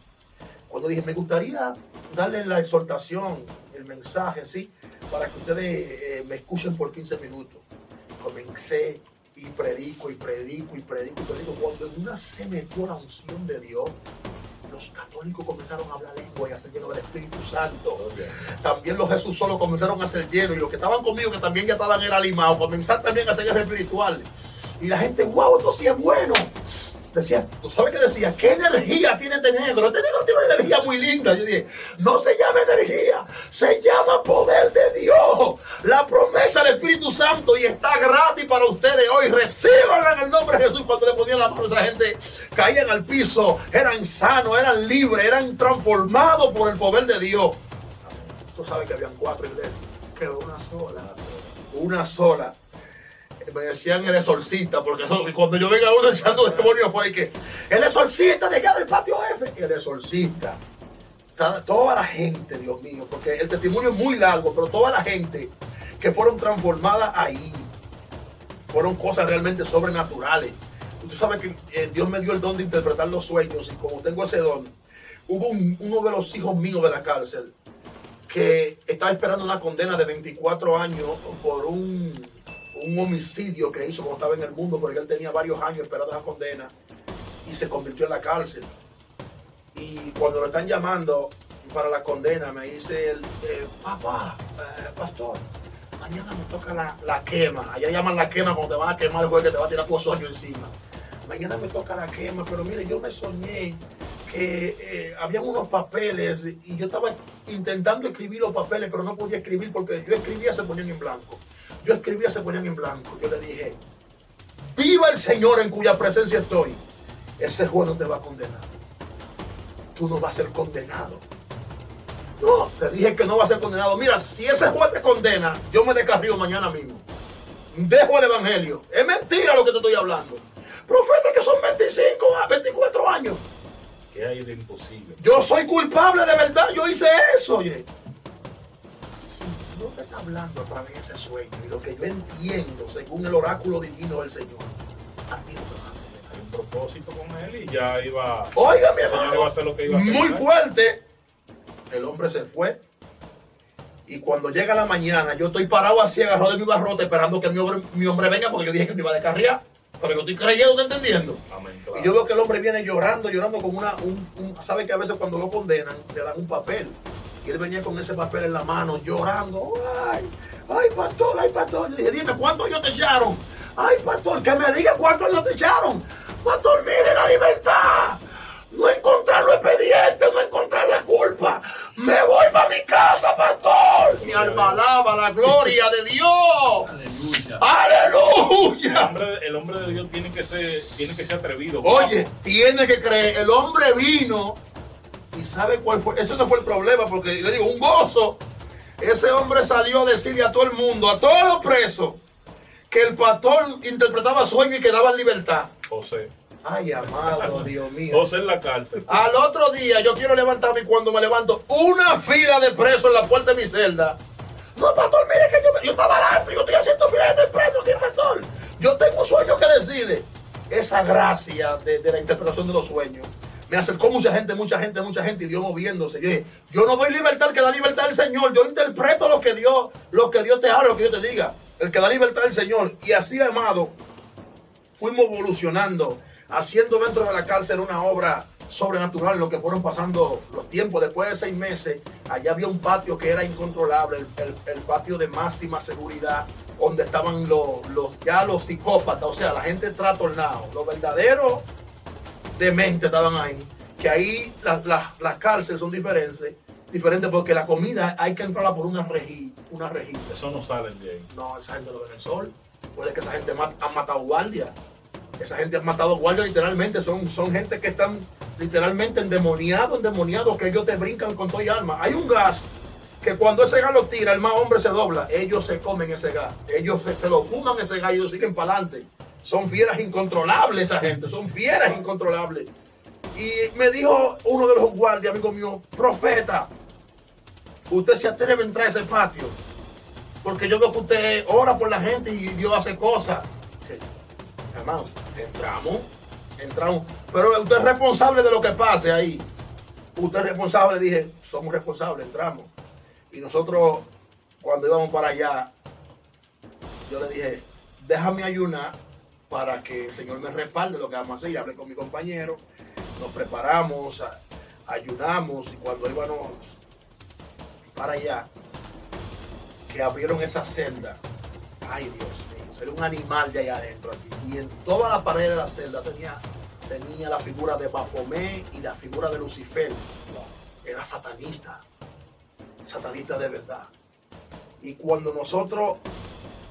Cuando dije, me gustaría darle la exhortación, el mensaje, ¿sí? Para que ustedes eh, me escuchen por 15 minutos. Comencé y predico y predico y predico y predico. Cuando en una se metió la unción de Dios, los católicos comenzaron a hablar lengua y a ser llenos del Espíritu Santo. También los Jesús solo comenzaron a ser llenos y los que estaban conmigo, que también ya estaban era limados, comenzaron también a ser espirituales. Y la gente, wow, esto sí es bueno. Decía, ¿tú sabes qué decía? ¿Qué energía tiene este negro? Este negro tiene una energía muy linda. Yo dije, no se llama energía, se llama poder de Dios. La promesa del Espíritu Santo y está gratis para ustedes hoy. Recíbanla en el nombre de Jesús. Cuando le ponían la mano esa gente, caían al piso, eran sanos, eran libres, eran transformados por el poder de Dios. Tú sabes que habían cuatro iglesias, quedó una sola. Una sola me decían el exorcista, porque cuando yo venga uno echando demonios por ahí, que el exorcista de del patio F, el exorcista. Toda la gente, Dios mío, porque el testimonio es muy largo, pero toda la gente que fueron transformadas ahí, fueron cosas realmente sobrenaturales. Usted sabe que eh, Dios me dio el don de interpretar los sueños y como tengo ese don, hubo uno de los hijos míos de la cárcel que estaba esperando una condena de 24 años por un un homicidio que hizo cuando estaba en el mundo, porque él tenía varios años esperando esa condena y se convirtió en la cárcel. Y cuando lo están llamando para la condena, me dice el eh, papá, eh, pastor, mañana me toca la, quema. Allá llaman la quema cuando te van a quemar el juez que te va a tirar tu sueño encima. Mañana me toca la quema, pero mire, yo me soñé que eh, había unos papeles y yo estaba intentando escribir los papeles, pero no podía escribir porque yo escribía se ponían en blanco. Yo escribía, se ponían en blanco. Yo le dije, viva el Señor en cuya presencia estoy. Ese juez no te va a condenar. Tú no vas a ser condenado. No, te dije que no va a ser condenado. Mira, si ese juez te condena, yo me descarrío mañana mismo. Dejo el evangelio. Es mentira lo que te estoy hablando. Profeta que son 25 a 24 años. ¿Qué hay de imposible? Yo soy culpable de verdad. Yo hice eso, oye te está hablando a través de ese sueño y lo que yo entiendo según el oráculo divino del Señor, a ti no Hay un propósito con él y ya iba. Oiga, mi hermano, a hacer lo que iba a hacer, muy fuerte. El hombre se fue. Y cuando llega la mañana, yo estoy parado así, agarrado de mi barrote, esperando que mi hombre, mi hombre venga, porque yo dije que me iba a descarriar. Pero yo estoy creyendo, entendiendo? Y yo veo que el hombre viene llorando, llorando como una. Un, ¿Sabe que a veces cuando lo condenan, le dan un papel? Y él venía con ese papel en la mano, llorando. Ay, ay, pastor, ay, pastor. Le dije, dime, ¿cuántos ellos te echaron? Ay, pastor, que me diga cuántos ellos te echaron. Pastor, mire la libertad. No encontrar los expedientes, no encontrar la culpa. Me voy para mi casa, pastor. Mi alma alaba la gloria de Dios. Aleluya. Aleluya. El hombre, el hombre de Dios tiene que ser, tiene que ser atrevido. Oye, tiene que creer. El hombre vino ¿Y sabe cuál fue? Eso no fue el problema, porque le digo, un gozo. Ese hombre salió a decirle a todo el mundo, a todos los presos, que el pastor interpretaba sueño y quedaba en libertad. José. Ay, amado, Dios mío. José en la cárcel. Al otro día yo quiero levantarme y cuando me levanto, una fila de presos en la puerta de mi celda. No, pastor, mire que yo, yo estaba adelante, yo estoy haciendo fila de presos aquí, pastor. Yo tengo sueños que decirle. Esa gracia de la interpretación de los sueños me acercó mucha gente, mucha gente, mucha gente y Dios moviéndose. Yo yo no doy libertad al que da libertad el Señor, yo interpreto lo que Dios, lo que Dios te habla, lo que Dios te diga. El que da libertad el Señor. Y así, amado, fuimos evolucionando, haciendo dentro de la cárcel una obra sobrenatural, lo que fueron pasando los tiempos. Después de seis meses, allá había un patio que era incontrolable, el, patio de máxima seguridad, donde estaban los, los, ya los psicópatas, o sea, la gente trastornada, los verdaderos de mente estaban ahí. Que ahí las cárceles son diferentes, diferentes porque la comida hay que entrarla por una rejilla. Una rejilla. Eso no sale bien. No, esa gente lo ve en el sol. Puede que esa gente ha matado guardia Esa gente ha matado guardia literalmente. Son, son gente que están literalmente endemoniados, endemoniados, que ellos te brincan con todo y alma. Hay un gas que cuando ese gas lo tira, el más hombre se dobla. Ellos se comen ese gas. Ellos se, se lo fuman ese gas y ellos siguen para adelante. Son fieras incontrolables esa gente. Son fieras incontrolables. Y me dijo uno de los guardias, amigo mío, profeta, usted se atreve a entrar a ese patio. Porque yo veo que usted ora por la gente y Dios hace cosas. Sí. Hermano, entramos, entramos. Pero usted es responsable de lo que pase ahí. Usted es responsable, dije, somos responsables, entramos. Y nosotros, cuando íbamos para allá, yo le dije, déjame ayunar para que el Señor me respalde lo que vamos a hacer. Hablé con mi compañero, nos preparamos, a- ayunamos y cuando íbamos para allá, que abrieron esa celda, ay Dios mío, era un animal de allá adentro así. Y en toda la pared de la celda tenía, tenía la figura de Baphomet y la figura de Lucifer. Era satanista, satanista de verdad. Y cuando nosotros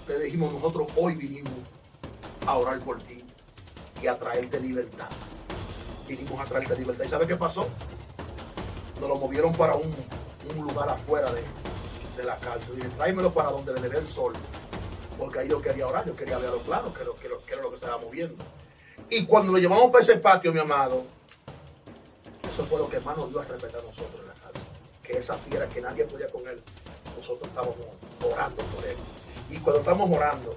le dijimos, nosotros hoy vinimos a orar por ti y a traerte libertad. Vinimos a traerte libertad. ¿Y sabe qué pasó? Nos lo movieron para un, un lugar afuera de, de la cárcel. Dije, tráemelo para donde le dé el sol. Porque ahí yo quería orar, yo quería verlo claro, que, lo- que, que era lo que estaba moviendo. Y cuando lo llevamos para ese patio, mi amado, eso fue lo que más nos dio a respetar a nosotros en la cárcel. Que esa fiera que nadie podía con él, nosotros estábamos orando por él. Y cuando estamos orando,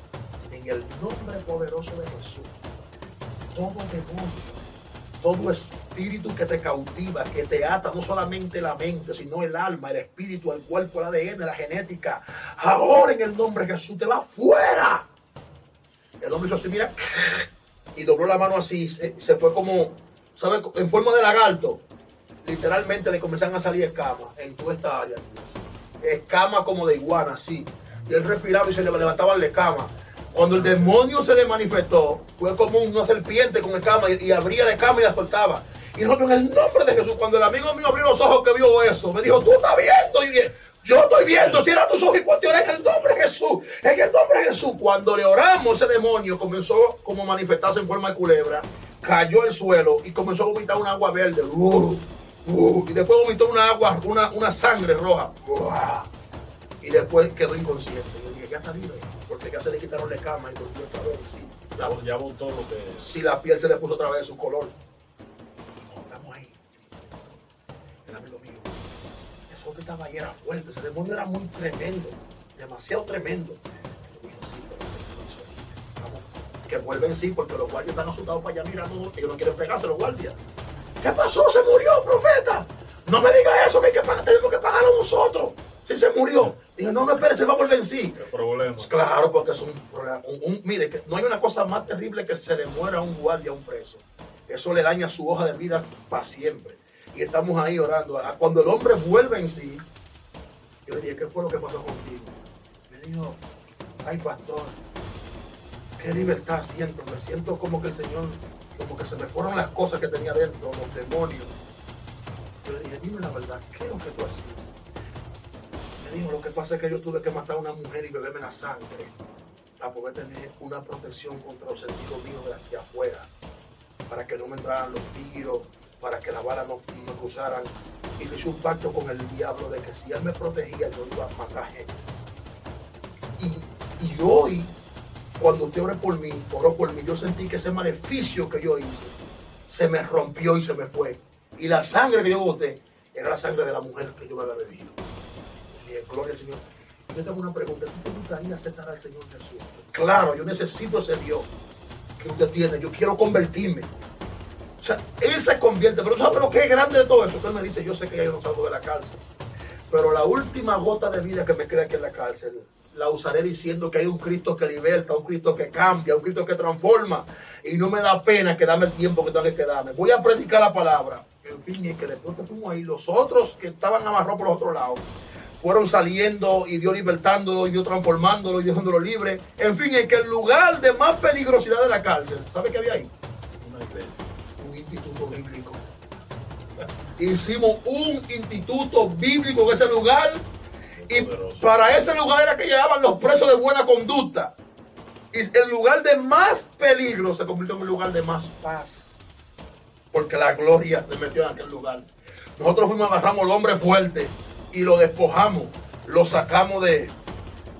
el nombre poderoso de Jesús, todo demonio, todo espíritu que te cautiva, que te ata no solamente la mente, sino el alma, el espíritu, el cuerpo, el ADN, la genética, ahora en el nombre de Jesús te va fuera. El hombre hizo así, mira, y dobló la mano así, se, se fue como, ¿sabes? En forma de lagarto. Literalmente le comenzaron a salir escamas en toda esta área. Escamas como de iguana, así. Y él respiraba y se le levantaban las escamas. Cuando el demonio se le manifestó, fue como una serpiente con escamas y, y abría la escama y la soltaba. Y nosotros en el nombre de Jesús, cuando el amigo mío abrió los ojos que vio eso, me dijo, tú estás viendo. Y dije, yo estoy viendo, cierra tus ojos y ponte orar en el nombre de Jesús. En el nombre de Jesús. Cuando le oramos, ese demonio comenzó como manifestarse en forma de culebra, cayó al suelo y comenzó a vomitar un agua verde. Uh, uh, y después vomitó una agua, una, una sangre roja. Y después quedó inconsciente. Yo dije, ya está libre, porque ya se le quitaron la cama y volvió otra vez. Sí, la, Ya votó lo que. si la piel se le puso otra vez su color. No, estamos ahí. El amigo mío. Eso que estaba ahí era fuerte. Ese demonio era muy tremendo. Demasiado tremendo. Sí, Que vuelven sí, porque los guardias están asustados para allá mirando. Ellos no quieren pegarse los guardias. ¿Qué pasó? ¿Se murió, profeta? No me diga eso, que, hay que pagar- tenemos que pagarlo nosotros. Si se murió. Dije, no, no, espere, se va a volver en sí. Pues claro, porque es un problema. un- un- mire, que no hay una cosa más terrible que se le muera a un guardia a un preso. Eso le daña su hoja de vida para siempre. Y estamos ahí orando. Cuando el hombre vuelve en sí, yo le dije, ¿qué fue lo que pasó contigo? Me dijo, ay pastor, qué libertad siento. Me siento como que el Señor, como que se me fueron las cosas que tenía dentro, los demonios. Yo le dije, dime la verdad, ¿qué es lo que tú has sido? Me dijo, lo que pasa es que yo tuve que matar a una mujer y beberme la sangre para poder tener una protección contra los sentidos míos de aquí afuera, para que no me entraran los tiros, para que las balas no me cruzaran. Y le hice un pacto con el diablo de que si él me protegía, yo iba a matar gente. Y, y hoy, cuando usted oró por mí, oró por mí, yo sentí que ese maleficio que yo hice se me rompió y se me fue. Y la sangre que yo boté era la sangre de la mujer que yo me había bebido. Gloria al Señor. Yo tengo una pregunta. ¿Tú te gustaría aceptar al Señor Jesús? Claro, yo necesito ese Dios que usted tiene. Yo quiero convertirme. O sea, Él se convierte. Pero ¿sabe lo que es grande de todo eso? Usted me dice, yo sé que ya yo no salgo de la cárcel. Pero la última gota de vida que me queda aquí en la cárcel, la usaré diciendo que hay un Cristo que liberta, un Cristo que cambia, un Cristo que transforma. Y no me da pena quedarme el tiempo que tengo que quedarme. Voy a predicar la palabra. En fin, y que después que fuimos ahí, los otros que estaban amarrados por los otros lados, fueron saliendo y Dios libertándolo y Dios transformándolo y dejándolo libre. En fin, en que el lugar de más peligrosidad de la cárcel, ¿sabe qué había ahí? Una iglesia. un instituto bíblico. Hicimos un instituto bíblico en ese lugar y Poderoso. para ese lugar era que llegaban los presos de buena conducta. Y el lugar de más peligro se convirtió en un lugar de más paz. Porque la gloria se metió en aquel lugar. Nosotros fuimos, agarramos al hombre fuerte y lo despojamos. lo sacamos de,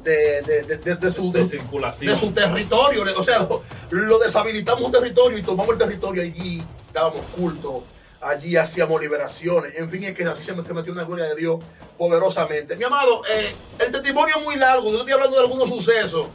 de, de, de, su, De circulación. de su territorio. O sea, lo, lo deshabilitamos un territorio y tomamos el territorio allí, dábamos culto, allí hacíamos liberaciones. En fin, es que así se me- se metió una gloria de Dios poderosamente. Mi amado, eh, el testimonio es muy largo. Yo estoy hablando de algunos sucesos.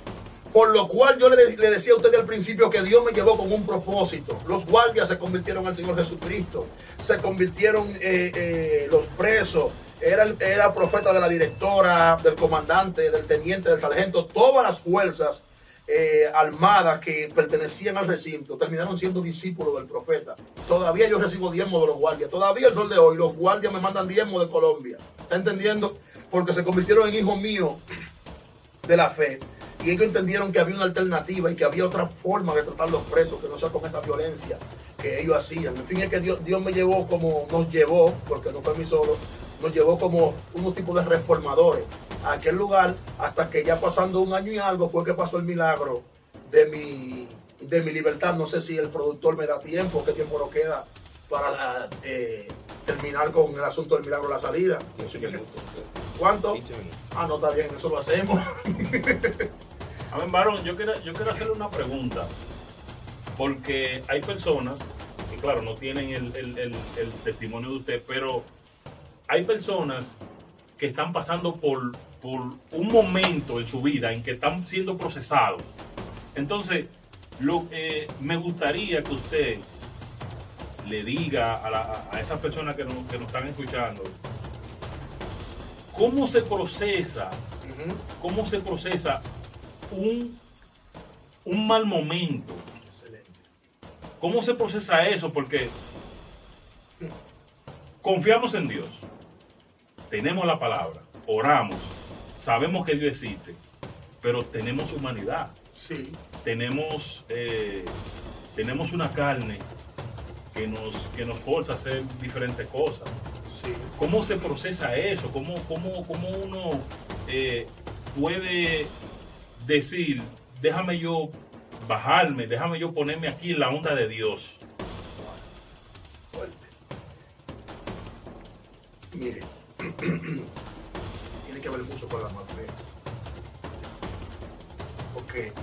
Por lo cual yo le, le decía a usted al principio que Dios me llevó con un propósito. Los guardias se convirtieron al Señor Jesucristo. Se convirtieron eh, eh, los presos. Era, era profeta de la directora, del comandante, del teniente, del sargento. Todas las fuerzas eh, armadas que pertenecían al recinto terminaron siendo discípulos del profeta. Todavía yo recibo diezmo de los guardias. Todavía el sol de hoy los guardias me mandan diezmo de Colombia. ¿Está entendiendo? Porque se convirtieron en hijos míos de la fe. Y ellos entendieron que había una alternativa y que había otra forma de tratar los presos, que no sea con esa violencia que ellos hacían. En fin, es que Dios, Dios me llevó como nos llevó, porque no fue mi solo, nos llevó como unos tipos de reformadores a aquel lugar, hasta que ya pasando un año y algo fue que pasó el milagro de mi, de mi libertad. No sé si el productor me da tiempo, qué tiempo nos queda para eh, terminar con el asunto del milagro de la salida. ¿Cuánto? Ah, no, está bien, eso lo hacemos. A ver, varón, yo quiero, yo quiero hacerle una pregunta. Porque hay personas que, claro, no tienen el, el- el- el testimonio de usted, pero hay personas que están pasando por, por un momento en su vida en que están siendo procesados. Entonces, lo, eh, me gustaría que usted le diga a, la- a esas personas que nos, que nos están escuchando cómo se procesa cómo se procesa un, un mal momento. Excelente. ¿Cómo se procesa eso? Porque confiamos en Dios, tenemos la palabra, oramos, sabemos que Dios existe, pero tenemos humanidad, Sí, tenemos, eh, tenemos una carne que nos, que nos forza a hacer diferentes cosas. sí. ¿Cómo se procesa eso? ¿Cómo, cómo, cómo uno eh, puede decir, déjame yo bajarme, déjame yo ponerme aquí en la onda de Dios? Fuerte. Mire, tiene que ver mucho con la madurez. Porque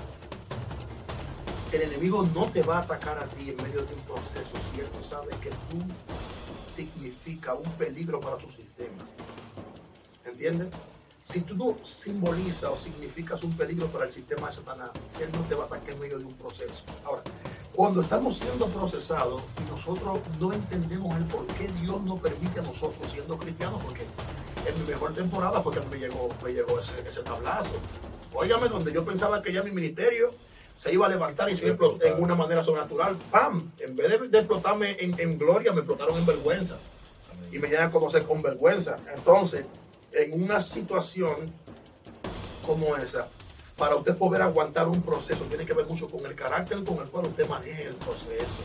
el enemigo no te va a atacar a ti en medio de un proceso si él sabe que tú significa un peligro para tu sistema. ¿Entiendes? Si tú no simbolizas o significas un peligro para el sistema de Satanás, él no te va a atacar en medio de un proceso. Ahora, cuando estamos siendo procesados y nosotros no entendemos el por qué Dios nos permite a nosotros siendo cristianos, porque en mi mejor temporada fue que me llegó, me llegó ese, tablazo. Óigame, donde yo pensaba que ya mi ministerio se iba a levantar y se iba a en una manera sobrenatural, ¡pam! En vez de, explotarme en, gloria, me explotaron en vergüenza. Y me dieron a conocer con vergüenza. Entonces, en una situación como esa, para usted poder aguantar un proceso, tiene que ver mucho con el carácter con el cual usted maneja el proceso.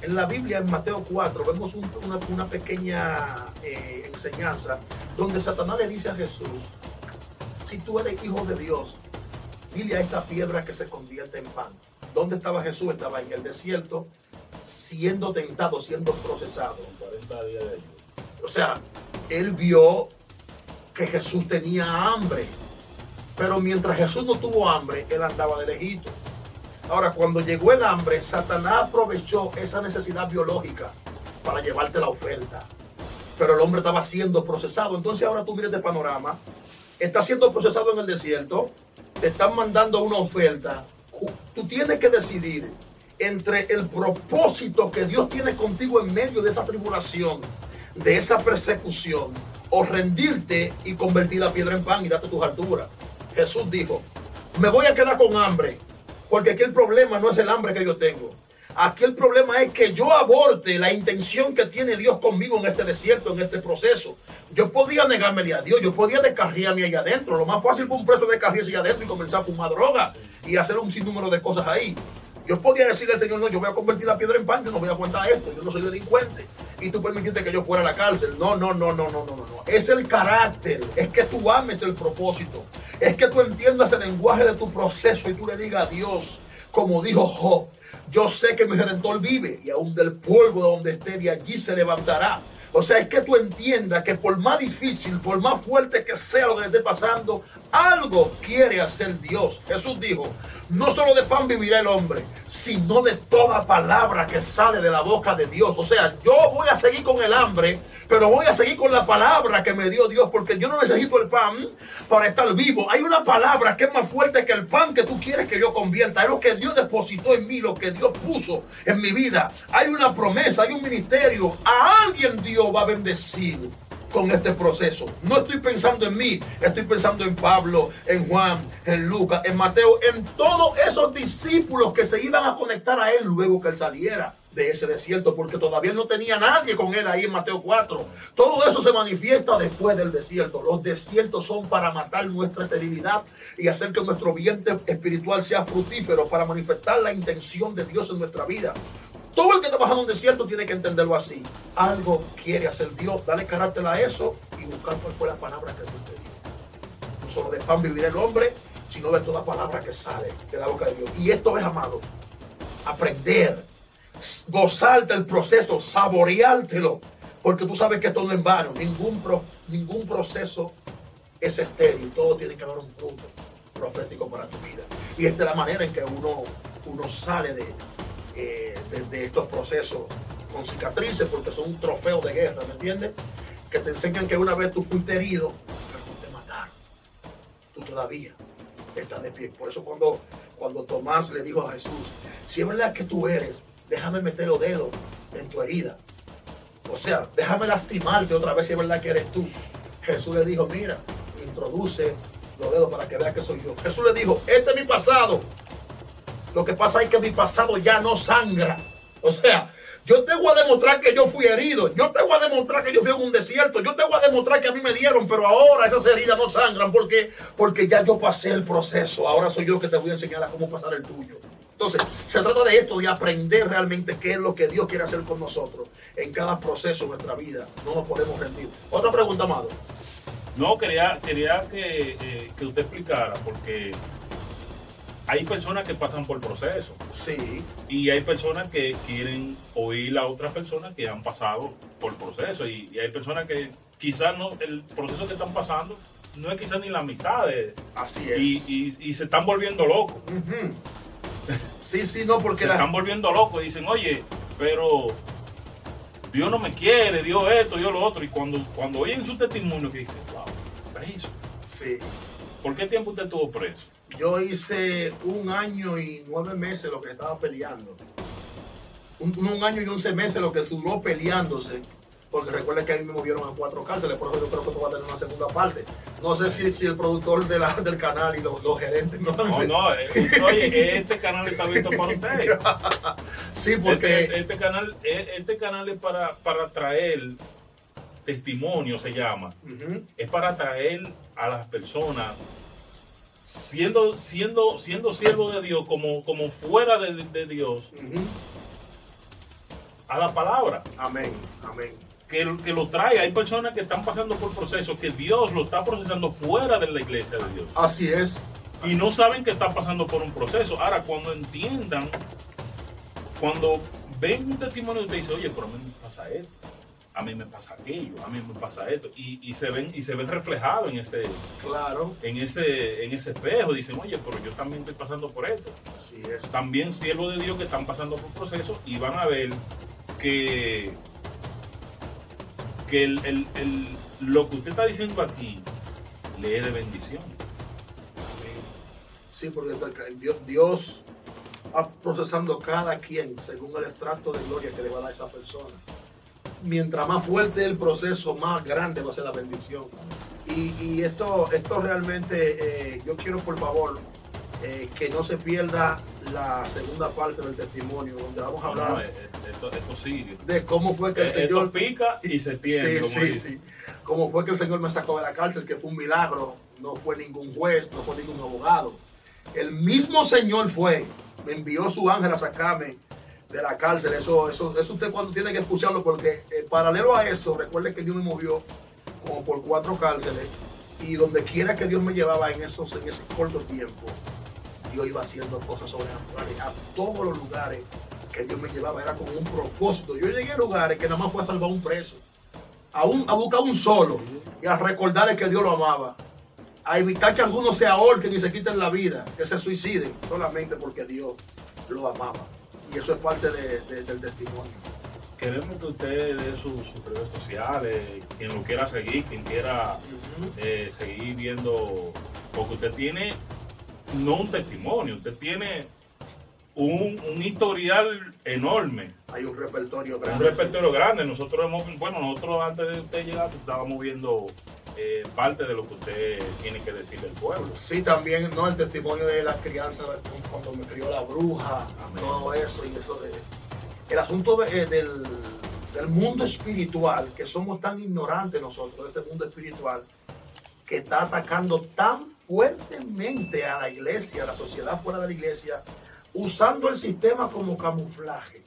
En la Biblia, en Mateo 4, vemos un- una, una pequeña eh, enseñanza donde Satanás le dice a Jesús, si tú eres hijo de Dios, dile a esta piedra que se convierte en pan. ¿Dónde estaba Jesús? Estaba en el desierto, siendo tentado, siendo procesado. 40 días de. O sea, él vio que Jesús tenía hambre. Pero mientras Jesús no tuvo hambre, él andaba de lejito. Ahora, cuando llegó el hambre, Satanás aprovechó esa necesidad biológica para llevarte la oferta. Pero el hombre estaba siendo procesado. Entonces ahora tú miras este panorama. Está siendo procesado en el desierto. Te están mandando una oferta. Tú tienes que decidir entre el propósito que Dios tiene contigo en medio de esa tribulación, de esa persecución, o rendirte y convertir la piedra en pan y darte tus alturas. Jesús dijo, me voy a quedar con hambre, porque aquí el problema no es el hambre que yo tengo. Aquí el problema es que yo aborte la intención que tiene Dios conmigo en este desierto, en este proceso. Yo podía negármele a Dios, yo podía descarriarme allá adentro. Lo más fácil para un preso descarriarse allá adentro y comenzar a fumar droga y hacer un sinnúmero de cosas ahí. Yo podía decirle al Señor, no, yo voy a convertir la piedra en pan, yo no voy a aguantar esto, yo no soy delincuente. Y tú permitiste que yo fuera a la cárcel. No, no, no, no, no, no, no. Es el carácter, es que tú ames el propósito, es que tú entiendas el lenguaje de tu proceso y tú le digas a Dios, como dijo Job, yo sé que mi redentor vive y aún del polvo de donde esté, de allí se levantará. O sea, es que tú entiendas que por más difícil, por más fuerte que sea lo que esté pasando, algo quiere hacer Dios. Jesús dijo, no solo de pan vivirá el hombre, sino de toda palabra que sale de la boca de Dios. O sea, yo voy a seguir con el hambre, pero voy a seguir con la palabra que me dio Dios, porque yo no necesito el pan para estar vivo. Hay una palabra que es más fuerte que el pan que tú quieres que yo convierta. Es lo que Dios depositó en mí, lo que Dios puso en mi vida. Hay una promesa, hay un ministerio. A alguien Dios va a bendecir con este proceso. No estoy pensando en mí, estoy pensando en Pablo, en Juan, en Lucas, en Mateo, en todos esos discípulos que se iban a conectar a él luego que él saliera de ese desierto, porque todavía no tenía nadie con él ahí en Mateo 4. Todo eso se manifiesta después del desierto. Los desiertos son para matar nuestra esterilidad y hacer que nuestro vientre espiritual sea fructífero, para manifestar la intención de Dios en nuestra vida. Todo el que trabaja en un desierto tiene que entenderlo así. Algo quiere hacer Dios, dale carácter a eso y buscar cuál fue la palabra que Dios te dio. No solo de pan vivir el hombre, sino de toda palabra que sale de la boca de Dios. Y esto es, amado, aprender, gozarte el proceso, saboreártelo, porque tú sabes que todo en vano. Ningún, pro, ningún proceso es estéril, todo tiene que haber un fruto profético para tu vida. Y esta es la manera en que uno, uno sale de, eh, de, estos procesos con cicatrices porque son un trofeo de guerra, ¿me entiendes? Que te enseñan que una vez tú fuiste herido, pero no te mataron. Tú todavía estás de pie. Por eso cuando, cuando Tomás le dijo a Jesús, si es verdad que tú eres, déjame meter los dedos en tu herida. O sea, déjame lastimarte otra vez si es verdad que eres tú. Jesús le dijo, mira, introduce los dedos para que veas que soy yo. Jesús le dijo, este es mi pasado, lo que pasa es que mi pasado ya no sangra. O sea, yo te voy a demostrar que yo fui herido. Yo te voy a demostrar que yo fui en un desierto. Yo te voy a demostrar que a mí me dieron, pero ahora esas heridas no sangran. porque Porque ya yo pasé el proceso. Ahora soy yo que te voy a enseñar a cómo pasar el tuyo. Entonces, se trata de esto, de aprender realmente qué es lo que Dios quiere hacer con nosotros en cada proceso de nuestra vida. No nos podemos rendir. Otra pregunta, Amado. No, quería, quería que, eh, que usted explicara, porque hay personas que pasan por proceso. Sí. Y hay personas que quieren oír a otras personas que han pasado por proceso. Y, hay personas que quizás no, el proceso que están pasando no es quizás ni la mitad de. Así es. Y, se están volviendo locos. Sí, sí, no, porque. Se están volviendo locos. Dicen, oye, pero Dios no me quiere, Dios esto, Dios lo otro. Y cuando, cuando oyen su testimonio, que dicen, wow, preso. Sí. ¿Por qué tiempo usted estuvo preso? Yo hice un año y nueve meses lo que estaba peleando. Un, año y once meses lo que duró peleándose. Porque recuerden que ahí me movieron a cuatro cárceles, por eso yo creo que esto va a tener una segunda parte. No sé si, si el productor de la, del canal y los, gerentes no No, no, eh, oye, este canal está abierto para ustedes. sí, porque. Este, este, canal, eh, este canal es para, para traer testimonio, se llama. Es para traer a las personas siendo, siendo, siendo siervo de Dios, como, como fuera de, Dios, a la palabra. Amén, amén. Que, que lo trae. Hay personas que están pasando por procesos que Dios lo está procesando fuera de la iglesia de Dios. Así es. Y no saben que están pasando por un proceso. Ahora, cuando entiendan, cuando ven un testimonio y te dicen, oye, pero me pasa esto a mí me pasa aquello, a mí me pasa esto, y, se ven y se ven reflejados en ese, claro, en ese, en ese espejo, dicen, oye, pero yo también estoy pasando por esto. Así es. También siervos de Dios que están pasando por procesos y van a ver que, que el, lo que usted está diciendo aquí le es de bendición. Sí, porque Dios, Dios va procesando cada quien según el extracto de gloria que le va a dar esa persona mientras más fuerte el proceso, más grande va a ser la bendición. Y, esto, esto realmente, eh, yo quiero por favor eh, que no se pierda la segunda parte del testimonio, donde vamos a hablar eh, de cómo fue que el Señor pica y se pierde. Sí, sí, sí. Cómo fue que el Señor me sacó de la cárcel, que fue un milagro, no fue ningún juez, no fue ningún abogado. El mismo Señor fue, me envió su ángel a sacarme de la cárcel. Eso, eso, eso usted cuando tiene que escucharlo, porque eh, paralelo a eso, recuerde que Dios me movió como por cuatro cárceles y donde quiera que Dios me llevaba en, esos, en ese corto tiempo, yo iba haciendo cosas sobrenaturales a todos los lugares que Dios me llevaba, era como un propósito. Yo llegué a lugares que nada más fue a salvar un preso. a, un, a buscar un solo y a recordarle que Dios lo amaba. A evitar que algunos se ahorquen y se quiten la vida, que se suiciden, solamente porque Dios lo amaba. Y eso es parte de, de, del testimonio. Queremos que usted dé sus, sus redes sociales, quien lo quiera seguir, quien quiera eh, seguir viendo, porque usted tiene no un testimonio, usted tiene un, un historial enorme, Hay un repertorio un grande. repertorio grande. Nosotros hemos, bueno, nosotros antes de usted llegar estábamos viendo eh, parte de lo que usted tiene que decir del pueblo. Sí, también, ¿no? El testimonio de la crianza, cuando me crió la bruja, Amén. todo eso y eso de... El asunto de- eh, del, del mundo espiritual, que somos tan ignorantes nosotros, de este mundo espiritual, que está atacando tan fuertemente a la iglesia, a la sociedad fuera de la iglesia, usando el sistema como camuflaje.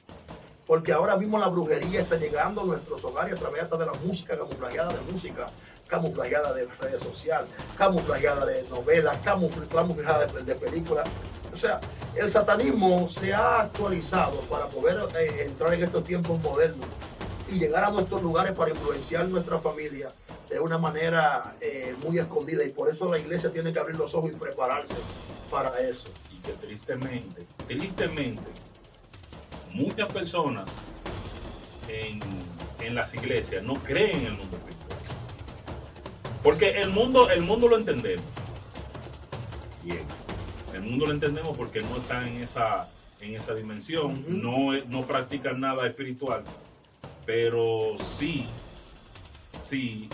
Porque ahora mismo la brujería está llegando a nuestros hogares a través hasta de la música, camuflajeada de música, camuflajeada de redes sociales, camuflajeada de novelas, camufl- camuflajeada de, de películas. O sea, el satanismo se ha actualizado para poder eh, entrar en estos tiempos modernos y llegar a nuestros lugares para influenciar nuestra familia de una manera eh, muy escondida. Y por eso la iglesia tiene que abrir los ojos y prepararse para eso. y que tristemente, tristemente, muchas personas en, en las iglesias no creen en el mundo. Porque el mundo, el mundo lo entendemos. Bien. El mundo lo entendemos porque no está en esa, en esa dimensión, no, no practican nada espiritual. Pero sí, sí,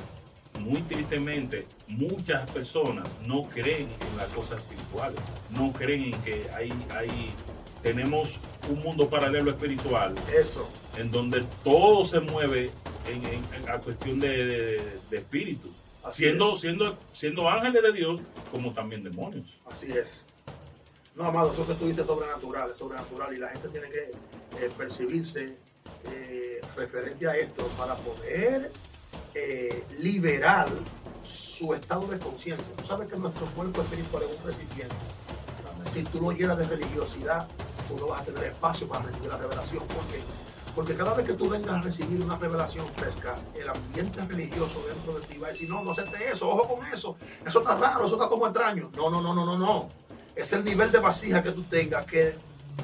muy tristemente, muchas personas no creen en las cosas espirituales, no creen en que hay, hay, tenemos un mundo paralelo espiritual Eso. en donde todo se mueve en, en- en a cuestión de, de- de espíritu, Así siendo, es. siendo, siendo ángeles de Dios como también demonios. Así es. No, amado, eso que tú dices es sobrenatural, es sobrenatural y la gente tiene que eh, percibirse eh, referente a esto para poder eh, liberar su estado de conciencia. Tú sabes que nuestro cuerpo espiritual es un recipiente. Si tú lo llenas de religiosidad, tú no vas a tener espacio para recibir la revelación. ¿Por qué? Porque cada vez que tú vengas a recibir una revelación fresca, el ambiente religioso dentro de ti va a decir, no, no acepte eso, ojo con eso, eso está raro, eso está como extraño. No, no, no, no, no, no. Es el nivel de vasija que tú tengas que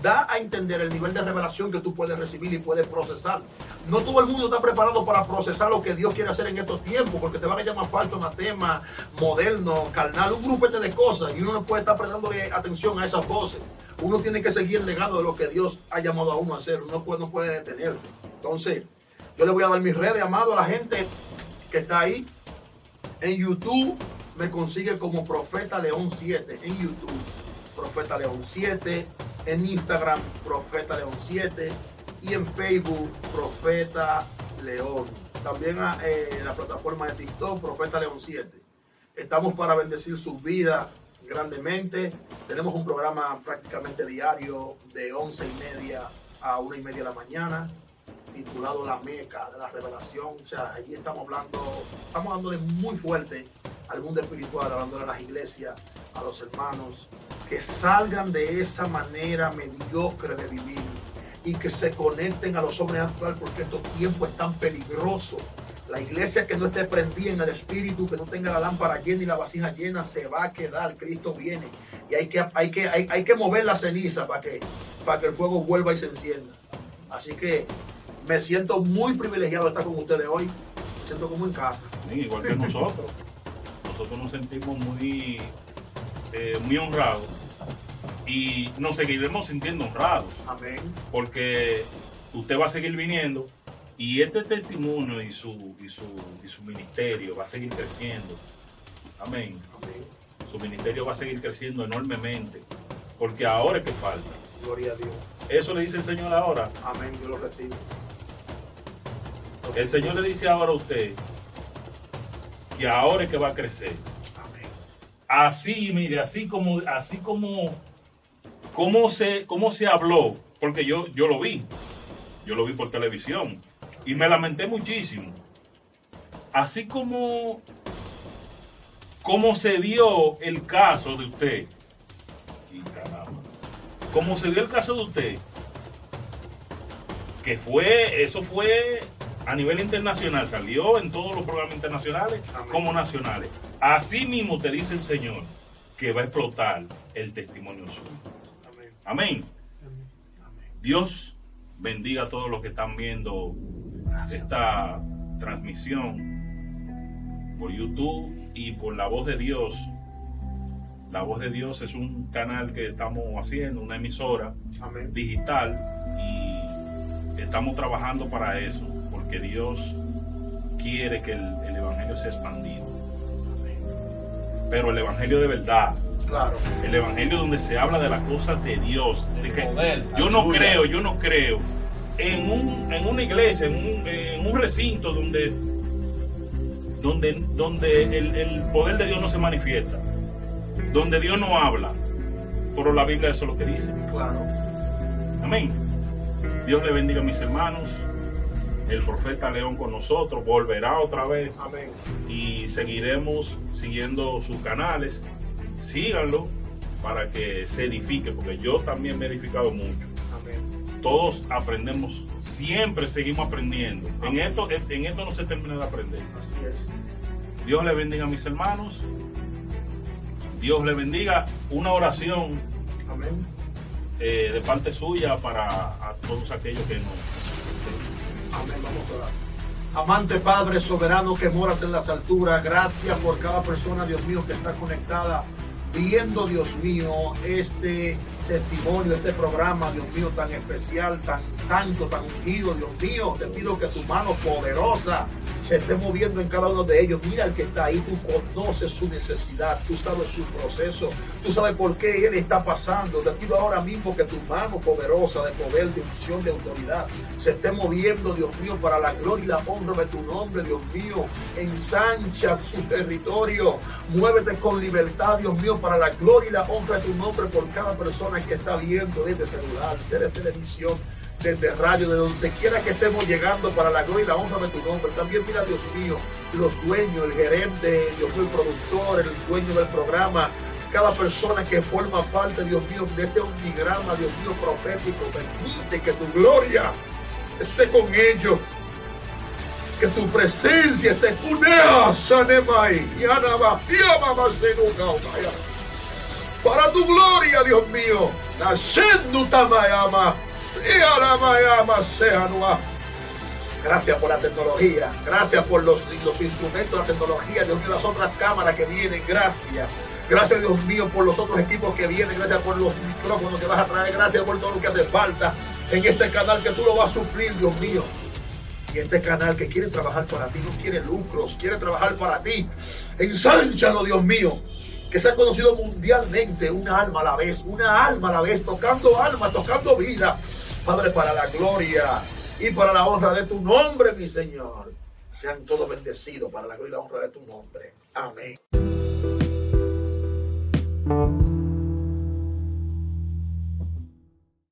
da a entender el nivel de revelación que tú puedes recibir y puedes procesar. No todo el mundo está preparado para procesar lo que Dios quiere hacer en estos tiempos, porque te van a llamar falta un tema moderno, carnal, un grupete de cosas, y uno no puede estar prestando atención a esas voces. Uno tiene que seguir legado de lo que Dios ha llamado a uno a hacer, uno no puede detenerlo. Entonces, yo le voy a dar mis redes, amado, a la gente que está ahí. En YouTube me consigue como Profeta León 7, en YouTube, Profeta León 7, en Instagram, Profeta León 7, y en Facebook, Profeta León. También ah, eh, en la plataforma de TikTok, Profeta León 7. Estamos para bendecir sus vidas grandemente. Tenemos un programa prácticamente diario de 11 y media a 1 y media de la mañana, titulado La Meca de la Revelación. O sea, allí estamos hablando, estamos dándole muy fuerte al mundo espiritual, hablando a las iglesias, a los hermanos, que salgan de esa manera mediocre de vivir y que se conecten a los hombres actuales porque estos tiempos están peligrosos. La iglesia que no esté prendida en el espíritu, que no tenga la lámpara llena y la vasija llena, se va a quedar. Cristo viene. Y hay que, hay que, hay, hay que mover la ceniza para que, para que el fuego vuelva y se encienda. Así que me siento muy privilegiado de estar con ustedes hoy. Me siento como en casa. Sí, igual que nosotros. Nosotros nos sentimos muy, eh, muy honrados y nos seguiremos sintiendo honrados Amén. porque usted va a seguir viniendo y este testimonio y su, y su, y su ministerio va a seguir creciendo. Amén. Amén. Su ministerio va a seguir creciendo enormemente porque ahora es que falta. Gloria a Dios. Eso le dice el Señor ahora. Amén. Yo lo recibo. El Señor le dice ahora a usted que ahora es que va a crecer. Así, mire, así como, así como, como se, se habló, porque yo, yo lo vi, yo lo vi por televisión y me lamenté muchísimo. Así como, como se dio el caso de usted, y caramba, como se dio el caso de usted, que fue, eso fue a nivel internacional, salió en todos los programas internacionales Amén. como nacionales. Así mismo te dice el Señor que va a explotar el testimonio suyo. Amén. Amén. Amén. Dios bendiga a todos los que están viendo esta transmisión por YouTube y por la voz de Dios. La voz de Dios es un canal que estamos haciendo, una emisora Amén. digital y estamos trabajando para eso, porque Dios quiere que el, el Evangelio sea expandido. Pero el Evangelio de verdad, Claro. el Evangelio donde se habla de las cosas de Dios. de que poder, yo no aleluya. creo, yo no creo en, un, en una iglesia, en un, en un recinto donde, donde, donde el, el poder de Dios no se manifiesta, donde Dios no habla. Pero la Biblia eso es lo que dice. Claro. Amén. Dios le bendiga a mis hermanos. El profeta León con nosotros volverá otra vez Amén. y seguiremos siguiendo sus canales. Síganlo para que se edifique, porque yo también me he edificado mucho. Amén. Todos aprendemos, siempre seguimos aprendiendo. En esto, en esto no se termina de aprender. Así es. Dios le bendiga a mis hermanos. Dios le bendiga. Una oración Amén. eh, de parte suya para a todos aquellos que no. Amén. Vamos a orar. Amante Padre soberano que moras en las alturas, gracias por cada persona, Dios mío, que está conectada, viendo, Dios mío, este testimonio, este programa, Dios mío, tan especial, tan santo, tan ungido, Dios mío. Te pido que tu mano poderosa se esté moviendo en cada uno de ellos. Mira el que está ahí, tú conoces su necesidad, tú sabes su proceso, tú sabes por qué él está pasando. Te pido ahora mismo que tu mano poderosa de poder, de unción, de autoridad, se esté moviendo, Dios mío, para la gloria y la honra de tu nombre, Dios mío. Ensancha su territorio, muévete con libertad, Dios mío, para la gloria y la honra de tu nombre por cada persona que está viendo desde celular, desde televisión, desde radio, de donde quiera que estemos llegando para la gloria y la honra de tu nombre. También mira, Dios mío, los dueños, el gerente, Dios mío, el productor, el dueño del programa, cada persona que forma parte, Dios mío, de este omnigrama, Dios mío, profético, permite que tu gloria esté con ellos. Que tu presencia esté con Sanemai, y Anaba, Fiama, Masenuka, Omaya. Para tu gloria, Dios mío, sea la Mayama, sea. Gracias por la tecnología, gracias por los, los instrumentos la tecnología, Dios mío, las otras cámaras que vienen, gracias. Gracias, Dios mío, por los otros equipos que vienen, gracias por los micrófonos que vas a traer, gracias por todo lo que hace falta en este canal que tú lo vas a suplir, Dios mío. Y este canal que quiere trabajar para ti, no quiere lucros, quiere trabajar para ti. Ensánchalo, Dios mío. Que sea conocido mundialmente, una alma a la vez, una alma a la vez, tocando alma, tocando vida. Padre, para la gloria y para la honra de tu nombre, mi Señor. Sean todos bendecidos para la gloria y la honra de tu nombre. Amén.